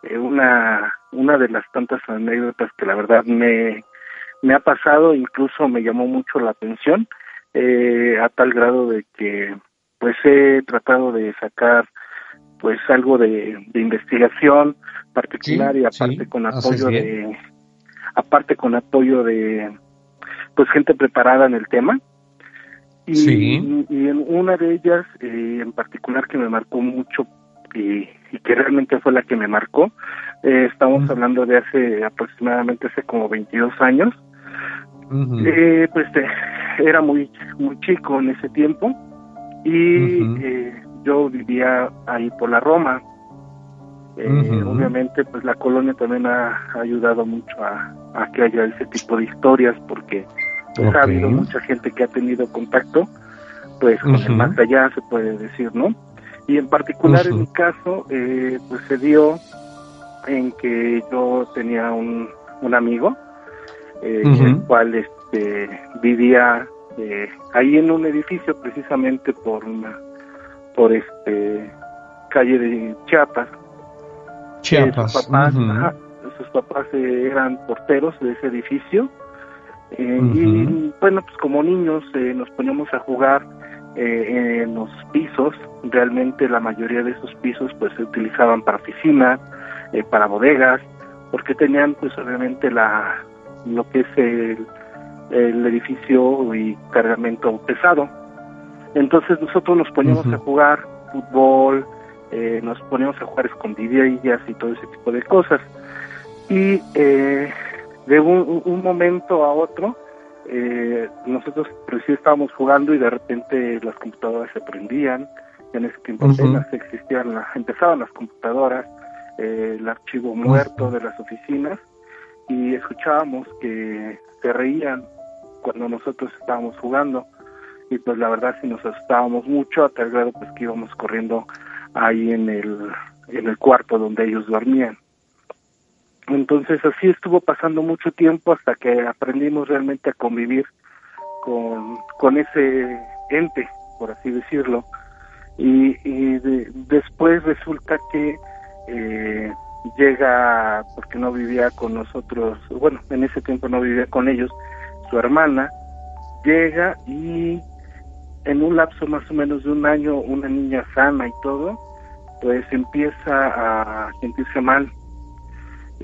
M: eh, una una de las tantas anécdotas que la verdad me me ha pasado, incluso me llamó mucho la atención eh, a tal grado de que pues he tratado de sacar pues algo de, investigación particular y aparte con apoyo de aparte con apoyo de pues gente preparada en el tema. Y, y en una de ellas eh, en particular que me marcó mucho y, que realmente fue la que me marcó eh, estamos hablando de hace aproximadamente hace como 22 años. Eh, pues eh, era muy muy chico en ese tiempo y eh, yo vivía ahí por la Roma. Eh, obviamente pues la colonia también ha, ayudado mucho a, que haya ese tipo de historias porque pues, ha habido mucha gente que ha tenido contacto pues con el más allá se puede decir no y en particular en mi caso eh, pues se dio en que yo tenía un, un amigo eh, el cual este vivía eh, ahí en un edificio precisamente por una por este calle de Chiapas.
B: Chiapas
M: sus papás, sus papás eh, eran porteros de ese edificio eh, y bueno pues como niños nos poníamos a jugar en los pisos realmente la mayoría de esos pisos pues se utilizaban para oficinas para bodegas porque tenían pues obviamente la lo que es el el edificio y cargamento pesado. Entonces nosotros nos poníamos a jugar fútbol, eh, nos poníamos a jugar escondidillas y todo ese tipo de cosas. Y eh, de un, momento a otro, eh, nosotros pues, sí estábamos jugando y de repente las computadoras se prendían. En ese tiempo apenas existían, empezaban las computadoras, el archivo muerto de las oficinas y escuchábamos que se reían cuando nosotros estábamos jugando. Y pues la verdad sí nos asustábamos mucho a tal grado pues que íbamos corriendo ahí en el en el cuarto donde ellos dormían entonces así estuvo pasando mucho tiempo hasta que aprendimos realmente a convivir con, con ese ente por así decirlo y, y después resulta que eh, llega porque no vivía con nosotros bueno en ese tiempo no vivía con ellos su hermana, llega y en un lapso más o menos de un año, una niña sana y todo, pues empieza a sentirse mal.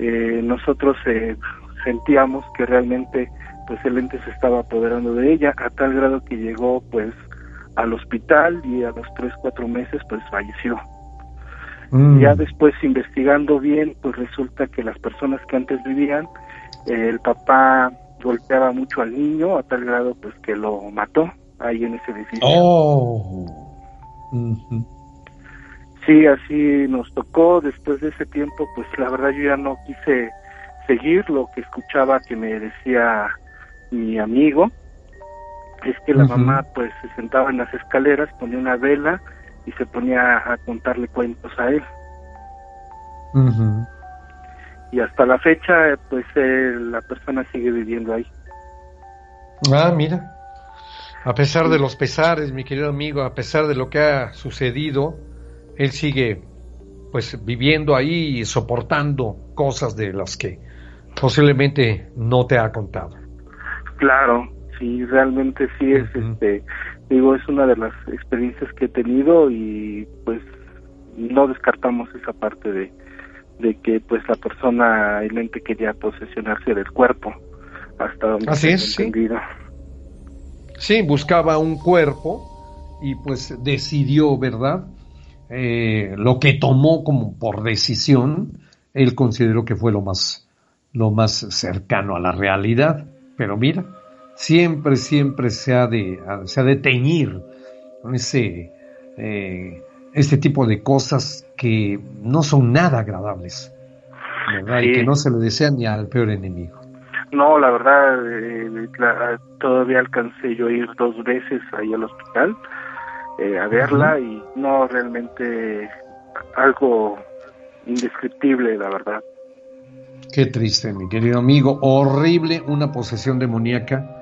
M: Eh, nosotros eh, sentíamos que realmente pues el ente se estaba apoderando de ella a tal grado que llegó pues al hospital y a los tres cuatro meses pues falleció mm. ya después investigando bien pues resulta que las personas que antes vivían el papá golpeaba mucho al niño a tal grado pues que lo mató ahí en ese edificio.
B: Oh.
M: Sí, así nos tocó. Después de ese tiempo, pues la verdad yo ya no quise seguir lo que escuchaba que me decía mi amigo. Es que la mamá pues se sentaba en las escaleras, ponía una vela y se ponía a contarle cuentos a él y hasta la fecha pues eh, la persona sigue viviendo ahí.
B: Ah, mira. A pesar de los pesares, mi querido amigo, a pesar de lo que ha sucedido, él sigue pues viviendo ahí y soportando cosas de las que posiblemente no te ha contado.
M: Claro, sí, realmente sí es este digo es una de las experiencias que he tenido y pues no descartamos esa parte de de que pues la persona el ente quería posesionarse del cuerpo hasta donde
B: Así es, sí. buscaba un cuerpo y pues decidió, ¿verdad? Eh, lo que tomó como por decisión, él consideró que fue lo más, lo más cercano a la realidad. Pero mira, siempre, siempre se ha de, se ha de teñir ese, eh, este tipo de cosas que no son nada agradables, ¿verdad? Y que no se le desean ni al peor enemigo.
M: No, la verdad, eh, todavía alcancé yo a ir dos veces ahí al hospital eh, a verla y no, realmente algo indescriptible, la verdad.
B: Qué triste, mi querido amigo. Horrible una posesión demoníaca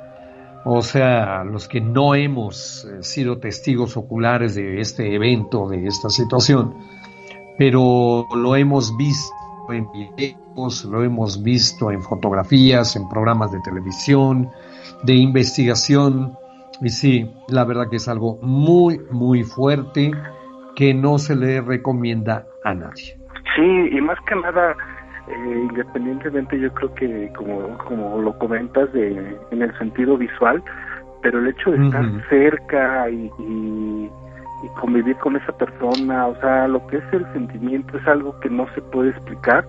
B: o sea, los que no hemos eh, sido testigos oculares de este evento, de esta situación, pero lo hemos visto en videos, lo hemos visto en fotografías, en programas de televisión, de investigación, Y sí, la verdad que es algo muy, muy fuerte que no se le recomienda a nadie.
M: Sí, y más que nada, eh, independientemente yo creo que como, como lo comentas de, en el sentido visual, pero el hecho de estar cerca y, y, convivir con esa persona, o sea, lo que es el sentimiento es algo que no se puede explicar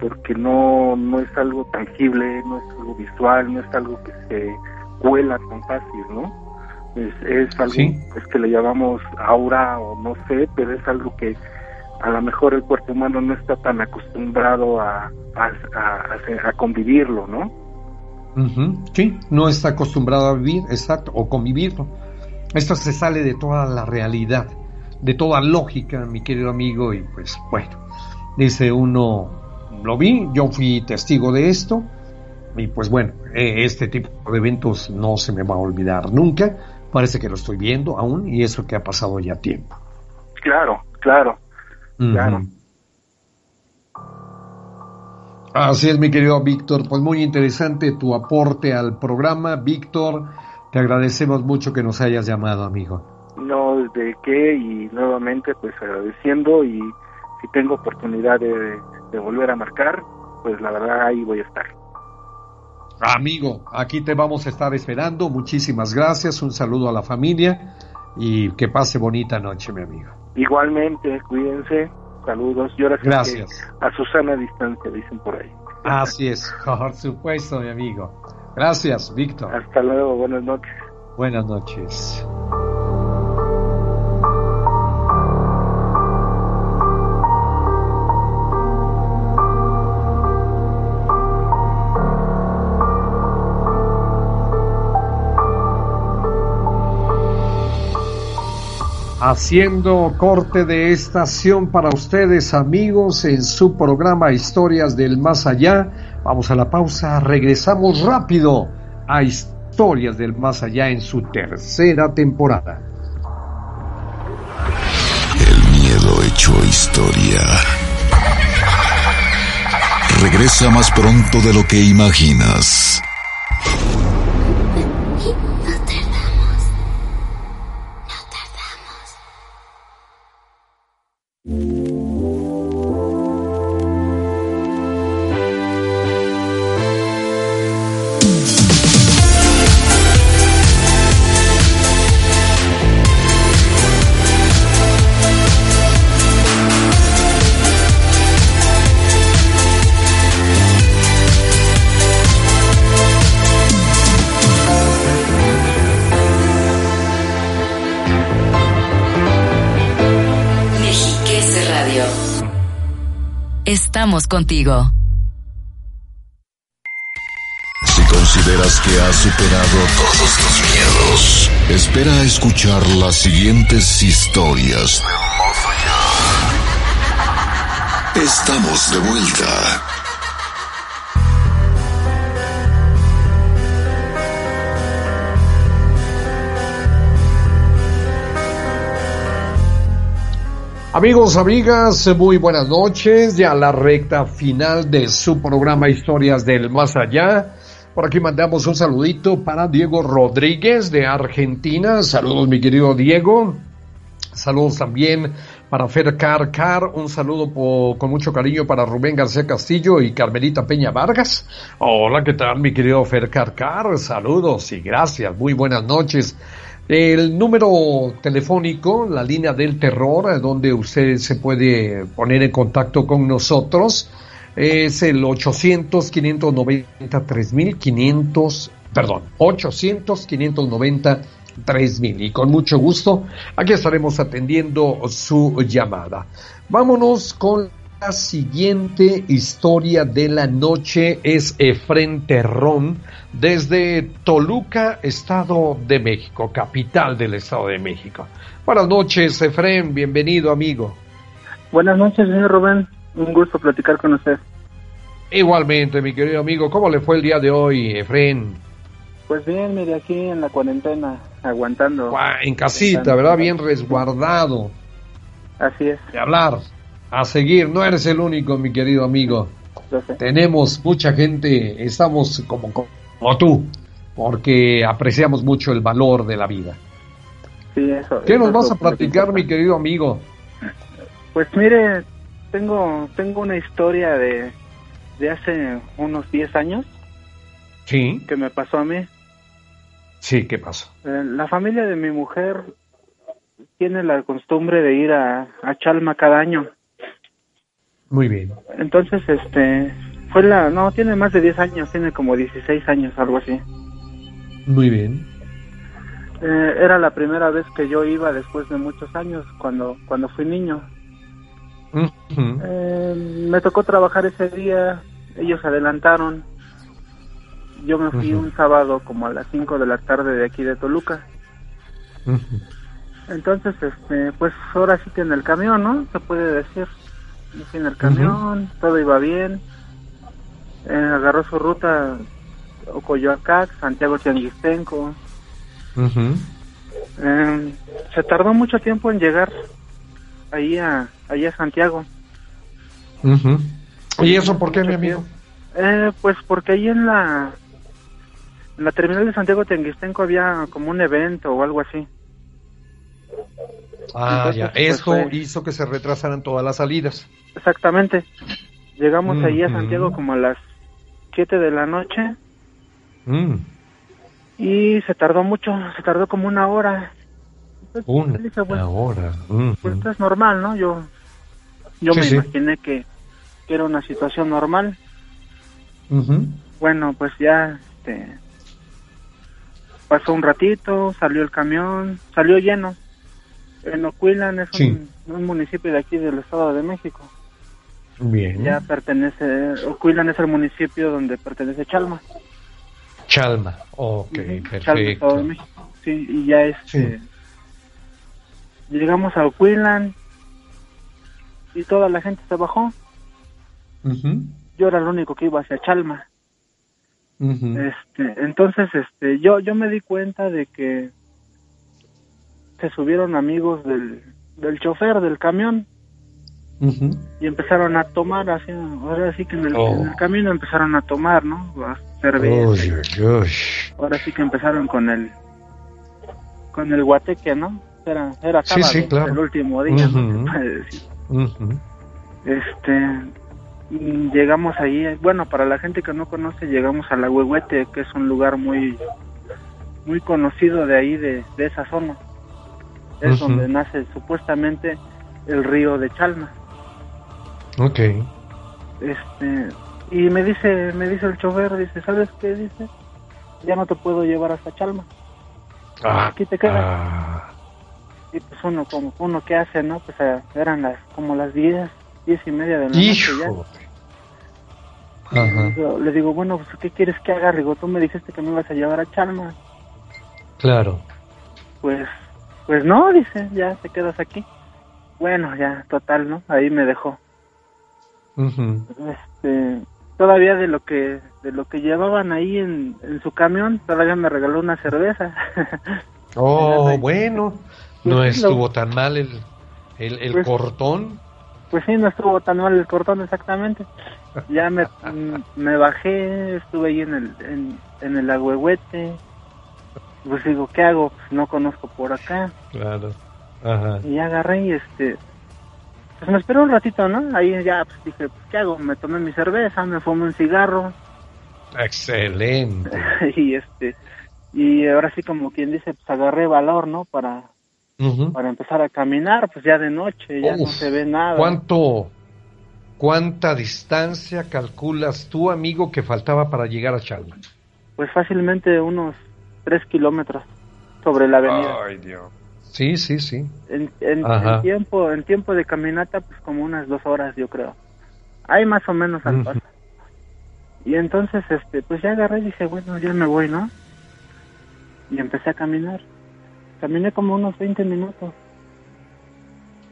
M: porque no, no es algo tangible, no es algo visual, no es algo que se cuela tan fácil, ¿no? Es, es algo es que le llamamos aura o no sé, pero es algo que a lo mejor el cuerpo humano no está tan acostumbrado a, a, convivirlo, ¿no?
B: Sí, no está acostumbrado a vivir, exacto, o convivirlo. Esto se sale de toda la realidad, de toda lógica, mi querido amigo, y pues bueno, dice uno, lo vi, yo fui testigo de esto, y pues bueno, e, este tipo de eventos no se me va a olvidar nunca, parece que lo estoy viendo aún, y eso que ha pasado ya tiempo.
M: Claro, claro.
B: Así es, mi querido Víctor. Pues muy interesante tu aporte al programa. Víctor, te agradecemos mucho que nos hayas llamado, amigo.
M: No, de qué, y nuevamente pues agradeciendo y si tengo oportunidad de, de volver a marcar, pues la verdad ahí voy a estar.
B: Amigo, aquí te vamos a estar esperando. Muchísimas gracias. Un saludo a la familia y que pase bonita noche, mi amigo.
M: Igualmente, cuídense, saludos y ahora
B: Gracias.
M: a Susana distancia, dicen por ahí.
B: Así es, por supuesto, mi amigo. Gracias, Víctor.
M: Hasta luego, buenas noches.
B: Buenas noches. Haciendo corte de estación para ustedes amigos en su programa Historias del Más Allá. Vamos a la pausa, regresamos rápido a Historias del Más Allá en su tercera temporada.
A: El miedo hecho historia. Regresa más pronto de lo que imaginas.
J: Contigo.
A: Si consideras que has superado todos tus miedos, espera a escuchar las siguientes historias. Estamos de vuelta.
B: Amigos, amigas, muy buenas noches. Ya la recta final de su programa Historias del Más Allá. Por aquí mandamos un saludito para Diego Rodríguez de Argentina. Saludos, mi querido Diego. Saludos también para Fer Car Un saludo con mucho cariño para Rubén García Castillo y Carmelita Peña Vargas. Hola, ¿qué tal, mi querido Fer Car Saludos y gracias. Muy buenas noches. El número telefónico, la línea del terror, donde usted se puede poner en contacto con nosotros, es el 800-590-3500, perdón, 800-590-3000. Y con mucho gusto, aquí estaremos atendiendo su llamada. Vámonos con la siguiente historia de la noche. Es Efren Terrón desde Toluca, Estado de México, capital del Estado de México. Buenas noches, Efren, bienvenido, amigo.
N: Buenas noches, señor Rubén. Un gusto platicar con usted.
B: Igualmente, mi querido amigo. ¿Cómo le fue el día de hoy, Efren?
N: Pues bien, mire, aquí en la cuarentena, aguantando.
B: en casita, ¿verdad? Bien resguardado.
N: Así es.
B: De hablar, a seguir. No eres el único, mi querido amigo. Tenemos mucha gente, estamos como como tú, porque apreciamos mucho el valor de la vida.
N: Sí, eso.
B: ¿Qué nos vas a platicar, mi querido amigo?
N: Pues mire, tengo tengo una historia de, de hace unos 10 años.
B: Sí.
N: Que me pasó a mí.
B: Sí, ¿qué pasó?
N: Eh, la familia de mi mujer tiene la costumbre de ir a, a Chalma cada año.
B: Muy bien.
N: Entonces, este, fue la, no, tiene más de 10 años, tiene como 16 años, algo así.
B: Muy bien.
N: Eh, era la primera vez que yo iba después de muchos años, cuando, cuando fui niño. Eh, me tocó trabajar ese día, ellos adelantaron. Yo me fui un sábado como a las 5 de la tarde de aquí de Toluca. Entonces, este, pues ahora sí que en el camión, ¿no? Se puede decir. En el camión, todo iba bien. Eh, agarró su ruta Ocoyoacac, Santiago Tianguistenco. Eh, se tardó mucho tiempo en llegar ahí a, ahí a Santiago.
B: ¿Y eso por qué, mi amigo?
N: Eh, pues porque ahí en la, en la terminal de Santiago Tianguistenco había como un evento o algo así.
B: Ah, ya. Pues, Eso hizo que se retrasaran todas las salidas.
N: Exactamente. Llegamos ahí a Santiago como a las 7 de la noche.
B: Mm.
N: Y se tardó mucho, se tardó como una hora.
B: una hora.
N: Pues esto es normal, ¿no? Yo, yo me imaginé que, era una situación normal. Bueno, pues ya este, pasó un ratito, salió el camión, salió lleno. En Ocuilan es un, municipio de aquí del Estado de México.
B: Bien.
N: Ya pertenece, Ocuilan es el municipio donde pertenece Chalma.
B: Chalma, ok, perfecto.
N: Sí, y ya este, llegamos a Ocuilan y toda la gente se bajó. Yo era el único que iba hacia Chalma. Este, entonces, este, yo, yo me di cuenta de que se subieron amigos del, del chofer del camión y empezaron a tomar, así, ahora sí que en el, oh. camino empezaron a tomar, ¿no? A Ahora sí que empezaron con el con el guateque, ¿no? Era, era sábado, el último día, Este, llegamos ahí, bueno, para la gente que no conoce, llegamos a la Huehuete, que es un lugar muy muy conocido de ahí, de, de esa zona. Es donde nace supuestamente el río de Chalma.
B: Ok.
N: Este, y me dice, me dice el chofer, dice, ¿sabes qué? Dice, ya no te puedo llevar hasta Chalma.
B: Ah,
N: Aquí te quedas. Ah. Y pues uno, como uno que hace, ¿no? Pues eh, eran las, como las diez, diez y media de la noche ya. Le digo, bueno, pues ¿qué quieres que haga? Digo, tú me dijiste que me ibas a llevar a Chalma.
B: Claro.
N: Pues, pues no, dice, ya te quedas aquí. Bueno, ya, total, ¿no? Ahí me dejó. Este, todavía de lo que de lo que llevaban ahí en, su camión, todavía me regaló una cerveza.
B: oh, bueno, no pues estuvo tan mal el, el, pues cortón.
N: Pues sí, no estuvo tan mal el cortón exactamente. Ya me, me bajé, estuve ahí en el, en, en el agüehuete. Pues digo, ¿qué hago? Pues no conozco por acá.
B: Claro. Ajá.
N: Y agarré y este, pues me esperé un ratito, ¿no? Ahí ya pues, dije, pues, ¿qué hago? Me tomé mi cerveza, me fumé un cigarro.
B: Excelente.
N: y este, y ahora sí como quien dice, pues agarré valor, ¿no? Para, para empezar a caminar, pues ya de noche, ya no se ve nada.
B: ¿Cuánto, cuánta distancia calculas tú, amigo, que faltaba para llegar a Chalma?
N: Pues fácilmente unos tres kilómetros sobre la avenida.
B: Ay, Dios. Sí, sí, sí.
N: En, en, tiempo, en tiempo de caminata, pues como unas dos horas, yo creo. Hay más o menos al paso. Y entonces, este, pues ya agarré y dije, bueno, ya me voy, ¿no? Y empecé a caminar. Caminé como unos 20 minutos.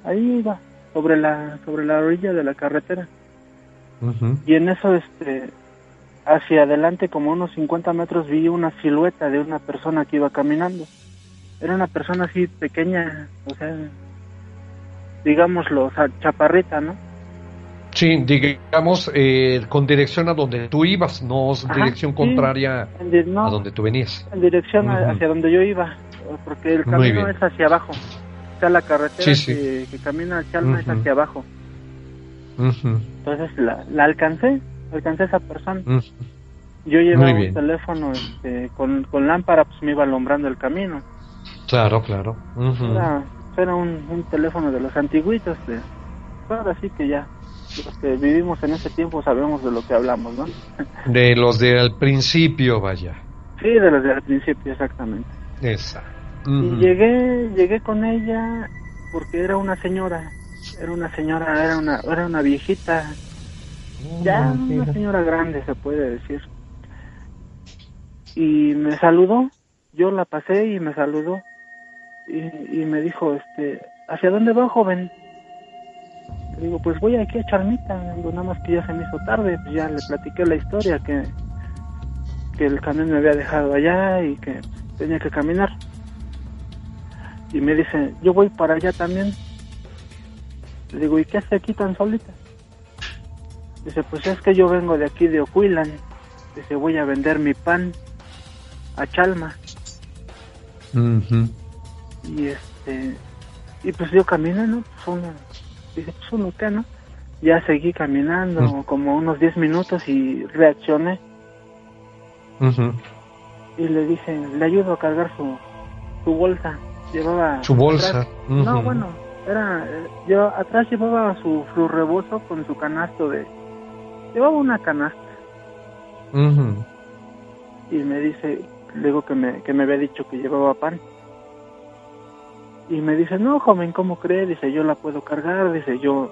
N: Ahí iba, sobre la, sobre la orilla de la carretera. Y en eso, este, hacia adelante, como unos 50 metros, vi una silueta de una persona que iba caminando era una persona así pequeña, o sea, digámoslo, o sea, chaparrita, ¿no?
B: Sí, digamos, eh, con dirección a donde tú ibas, no dirección contraria a donde tú venías.
N: En dirección hacia donde yo iba, porque el camino es hacia abajo. O sea, la carretera Que, camina al Chalma es hacia abajo. Entonces la, la, alcancé, alcancé a esa persona. Yo llevaba un teléfono este, con, con lámpara, pues me iba alumbrando el camino.
B: Claro, claro.
N: Era, un, un, teléfono de los antiguitos. De, ahora sí que ya los que vivimos en ese tiempo sabemos de lo que hablamos, ¿no?
B: De los del principio, vaya.
N: Sí, de los del principio, exactamente.
B: Esa.
N: Y llegué, llegué con ella porque era una señora, era una señora, era una, era una viejita, oh, ya una señora grande se puede decir. Y me saludó, yo la pasé y me saludó y, y me dijo, este, ¿hacia dónde va, joven? digo, pues voy aquí a Charmita, digo, nada más que ya se me hizo tarde, pues ya le platiqué la historia, que, que el camión me había dejado allá y que tenía que caminar. Y me dice, yo voy para allá también. Le digo, ¿y qué hace aquí tan solita? Dice, pues es que yo vengo de aquí de Ocuilan. Dice, voy a vender mi pan a Chalma. Y este, y pues yo camino, ¿no? Pues una, Dice, pues uno qué, ¿no? Ya seguí caminando como unos 10 minutos y reaccioné. Y le dije, le ayudo a cargar su, su bolsa. Llevaba...
B: Su bolsa.
N: No, bueno, era... Yo atrás llevaba su, su rebozo con su canasto de... Llevaba una canasta. Y me dice, le digo que me, que me había dicho que llevaba pan. Y me dice, no, joven, ¿cómo cree? Dice, yo la puedo cargar. Dice, yo,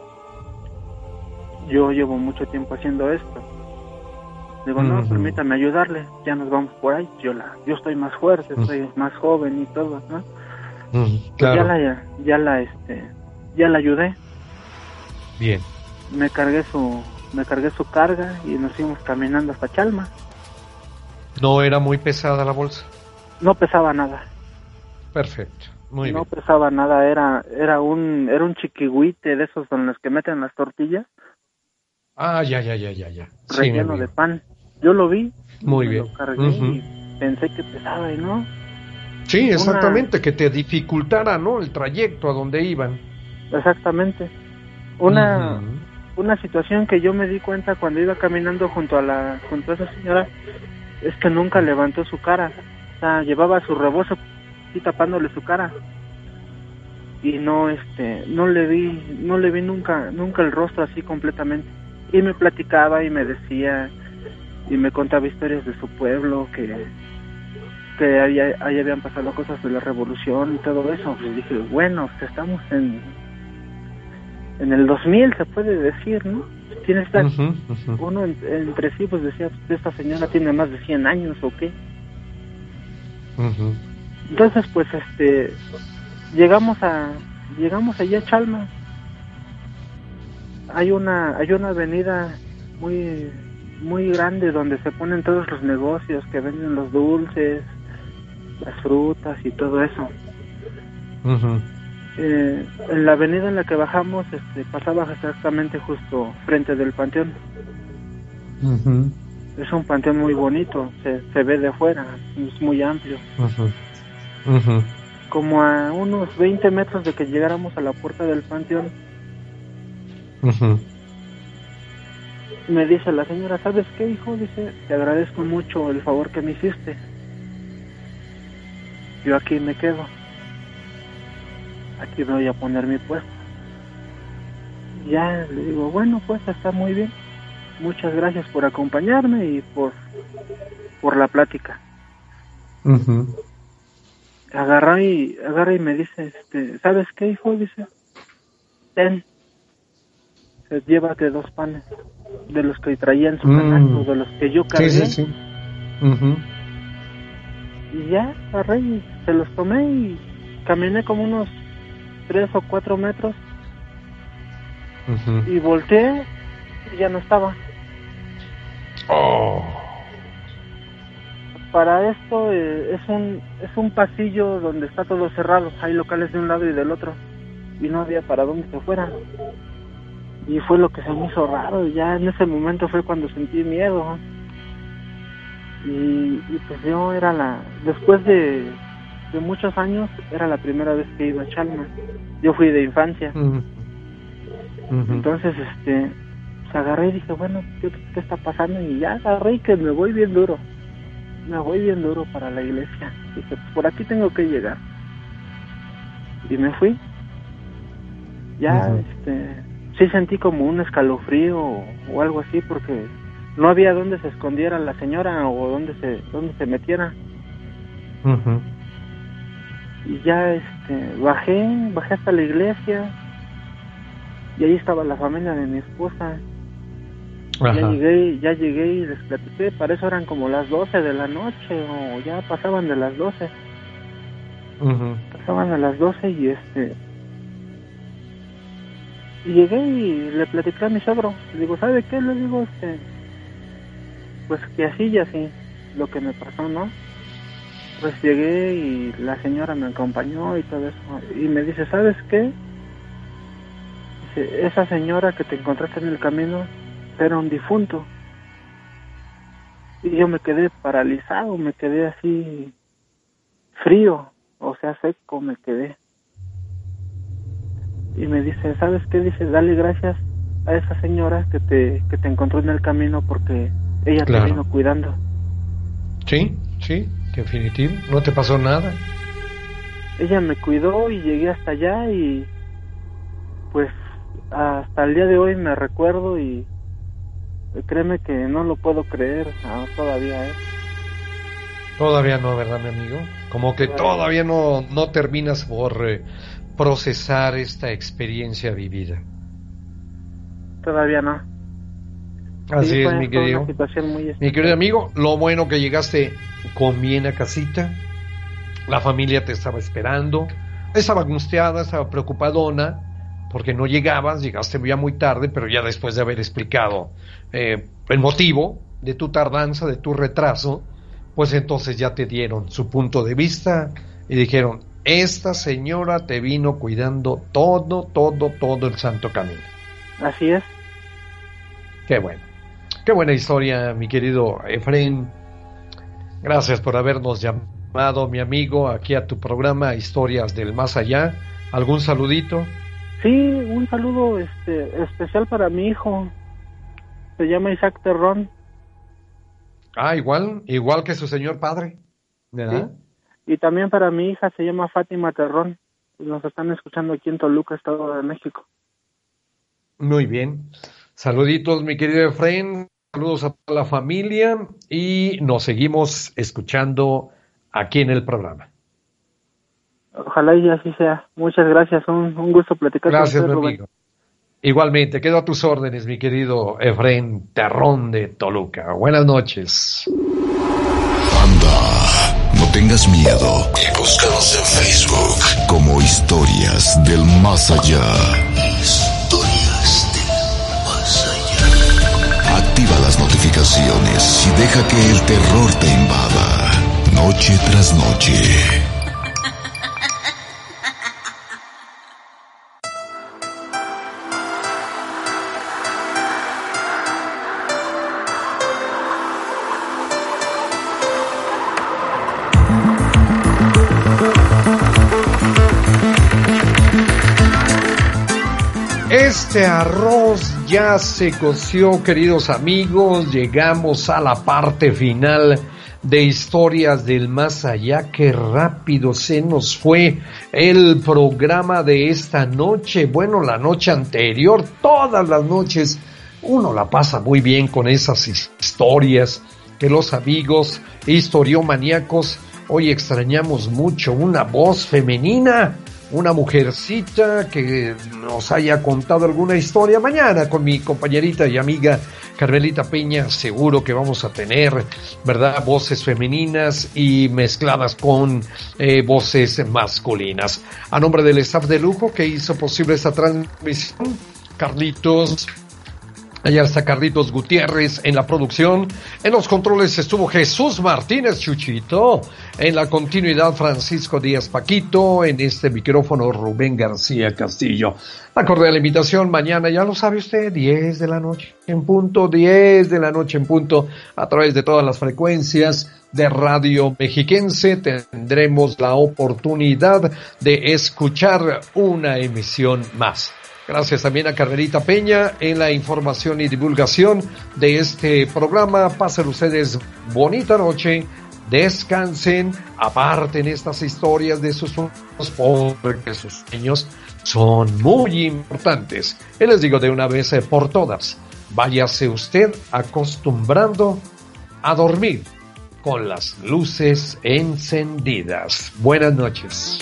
N: yo llevo mucho tiempo haciendo esto. Digo, no, permítame ayudarle, ya nos vamos por ahí. Yo la, yo estoy más fuerte, estoy más joven y todo, ¿no? Pues ya la, ya la, este, ya la ayudé.
B: Bien.
N: Me cargué su, me cargué su carga y nos fuimos caminando hasta Chalma.
B: ¿No era muy pesada la bolsa?
N: No pesaba nada.
B: Perfecto
N: no pesaba nada, era era un era un chiquihuite de esos con los que meten las tortillas.
B: Ah, ya, ya, ya, ya, ya.
N: Relleno de pan. Yo lo vi.
B: Muy bien.
N: Lo cargué y pensé que pesaba y no.
B: Sí, exactamente, que te dificultara, ¿no? El trayecto a donde iban.
N: Exactamente. Una una situación que yo me di cuenta cuando iba caminando junto a la junto a esa señora es que nunca levantó su cara. O sea, llevaba su rebozo así tapándole su cara. Y no este no le vi no le vi nunca nunca el rostro así completamente. Y me platicaba y me decía y me contaba historias de su pueblo que que ahí, ahí habían pasado cosas de la revolución y todo eso. Pues dije bueno estamos en en el 2000 se puede decir no tiene esta uno entre sí pues decía esta señora tiene más de 100 años o qué entonces, pues, este, llegamos a, llegamos allí a Chalma. Hay una, hay una avenida muy, muy grande donde se ponen todos los negocios que venden los dulces, las frutas y todo eso. eh, en la avenida en la que bajamos, este, pasaba exactamente justo frente del panteón. Es un panteón muy bonito, se, se ve de afuera, es muy amplio. Como a unos 20 metros de que llegáramos a la puerta del panteón. Me dice la señora, ¿sabes qué, hijo? Dice, te agradezco mucho el favor que me hiciste. Yo aquí me quedo. Aquí voy a poner mi puesto. Ya le digo, bueno, pues está muy bien. Muchas gracias por acompañarme y por, por la plática agarra y agarra y me dice este sabes qué hijo dice ten. Llévate dos panes de los que traía en su mm. de los que yo cargué. sí, sí, y ya agarré y se los tomé y caminé como unos tres o cuatro metros. Y volteé y ya no estaba.
B: Oh
N: para esto eh, es un es un pasillo donde está todo cerrado hay locales de un lado y del otro y no había para dónde se fueran y fue lo que se me hizo raro. Ya en ese momento fue cuando sentí miedo. Y, pues yo era la, después de, de, muchos años, era la primera vez que iba a Chalma. Yo fui de infancia. Entonces, este, se agarré y dije, bueno, ¿qué, ¿qué, está pasando? Y ya agarré y que me voy bien duro. Me voy bien duro para la iglesia. Dije, pues por aquí tengo que llegar. Y me fui. Ya, este, sí sentí como un escalofrío o, algo así porque no había donde se escondiera la señora o donde se, donde se metiera. Y ya, este, bajé, bajé hasta la iglesia y ahí estaba la familia de mi esposa. Ya llegué, ya llegué y les platiqué, para eso eran como las 12 de la noche o ya pasaban de las 12. Pasaban de las 12 y este y llegué y le platicé a mi suegro. Le digo, ¿sabe qué? Le digo, este, pues que así y así, lo que me pasó, ¿no? Pues llegué y la señora me acompañó y todo eso. Y me dice, ¿sabes qué? Dice, esa señora que te encontraste en el camino era un difunto. Y yo me quedé paralizado, me quedé así frío, o sea, seco me quedé. Y me dice, ¿sabes qué? Dice, dale gracias a esa señora que te, que te encontró en el camino porque ella te vino cuidando.
B: Sí, sí, definitivo, no te pasó nada.
N: Ella me cuidó y llegué hasta allá y pues hasta el día de hoy me recuerdo y Créeme que no lo puedo creer ah, todavía, ¿eh?
B: Todavía no, ¿verdad, mi amigo? Como que todavía no, no terminas por eh, procesar esta experiencia vivida.
N: Todavía no.
B: Así es, mi querido. Mi querido amigo, lo bueno que llegaste con bien a casita. La familia te estaba esperando. Estaba angustiada, estaba preocupadona porque no llegabas, llegaste ya muy tarde, pero ya después de haber explicado eh, el motivo de tu tardanza, de tu retraso, pues entonces ya te dieron su punto de vista y dijeron, esta señora te vino cuidando todo, todo, todo el santo camino.
N: Así es.
B: Qué bueno. Qué buena historia, mi querido Efren. Gracias por habernos llamado, mi amigo, aquí a tu programa Historias del Más Allá. ¿Algún saludito?
N: Sí, un saludo este, especial para mi hijo. Se llama Isaac Terrón.
B: Ah, igual, igual que su señor padre. ¿verdad?
N: Y también para mi hija se llama Fátima Terrón. Nos están escuchando aquí en Toluca, Estado de México.
B: Muy bien. Saluditos, mi querido Efraín. Saludos a toda la familia y nos seguimos escuchando aquí en el programa.
N: Ojalá y así sea. Muchas gracias. Un, gusto platicar
B: gracias, con usted, amigo. Igualmente, quedo a tus órdenes, mi querido Efren Terrón de Toluca. Buenas noches.
A: Anda, no tengas miedo y búscanos en Facebook como Historias del Más Allá. Historias del Más Allá. Activa las notificaciones y deja que el terror te invada, noche tras noche.
B: Este arroz ya se coció, queridos amigos. Llegamos a la parte final de historias del más allá. Qué rápido se nos fue el programa de esta noche. Bueno, la noche anterior, todas las noches, uno la pasa muy bien con esas historias que los amigos historiomaníacos hoy extrañamos mucho. Una voz femenina una mujercita que nos haya contado alguna historia. Mañana con mi compañerita y amiga Carmelita Peña, seguro que vamos a tener, ¿verdad? Voces femeninas y mezcladas con eh, voces masculinas. A nombre del staff de lujo que hizo posible esta transmisión, Carlitos, Allá está Carlitos Gutiérrez en la producción. En los controles estuvo Jesús Martínez Chuchito. En la continuidad Francisco Díaz Paquito. En este micrófono Rubén García Castillo. La invitación mañana, ya lo sabe usted, 10 de la noche en punto, 10 de la noche en punto, a través de todas las frecuencias de Radio Mexiquense tendremos la oportunidad de escuchar una emisión más. Gracias también a Carmelita Peña en la información y divulgación de este programa. Pasen ustedes bonita noche, descansen, aparten estas historias de sus sueños, porque sus sueños son muy importantes. Y les digo de una vez eh, por todas, váyase usted acostumbrando a dormir con las luces encendidas. Buenas noches.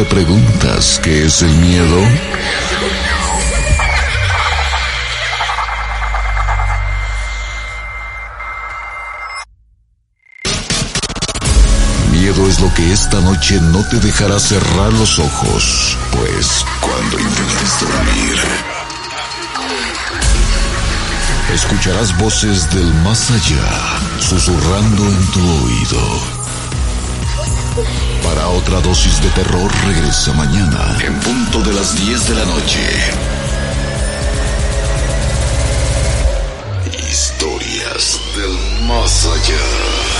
A: Te preguntas qué es el miedo? Miedo es lo que esta noche no te dejará cerrar los ojos, pues cuando intentes dormir, escucharás voces del más allá susurrando en tu oído. Para otra dosis de terror regresa mañana en punto de las 10 de la noche. Historias del más allá.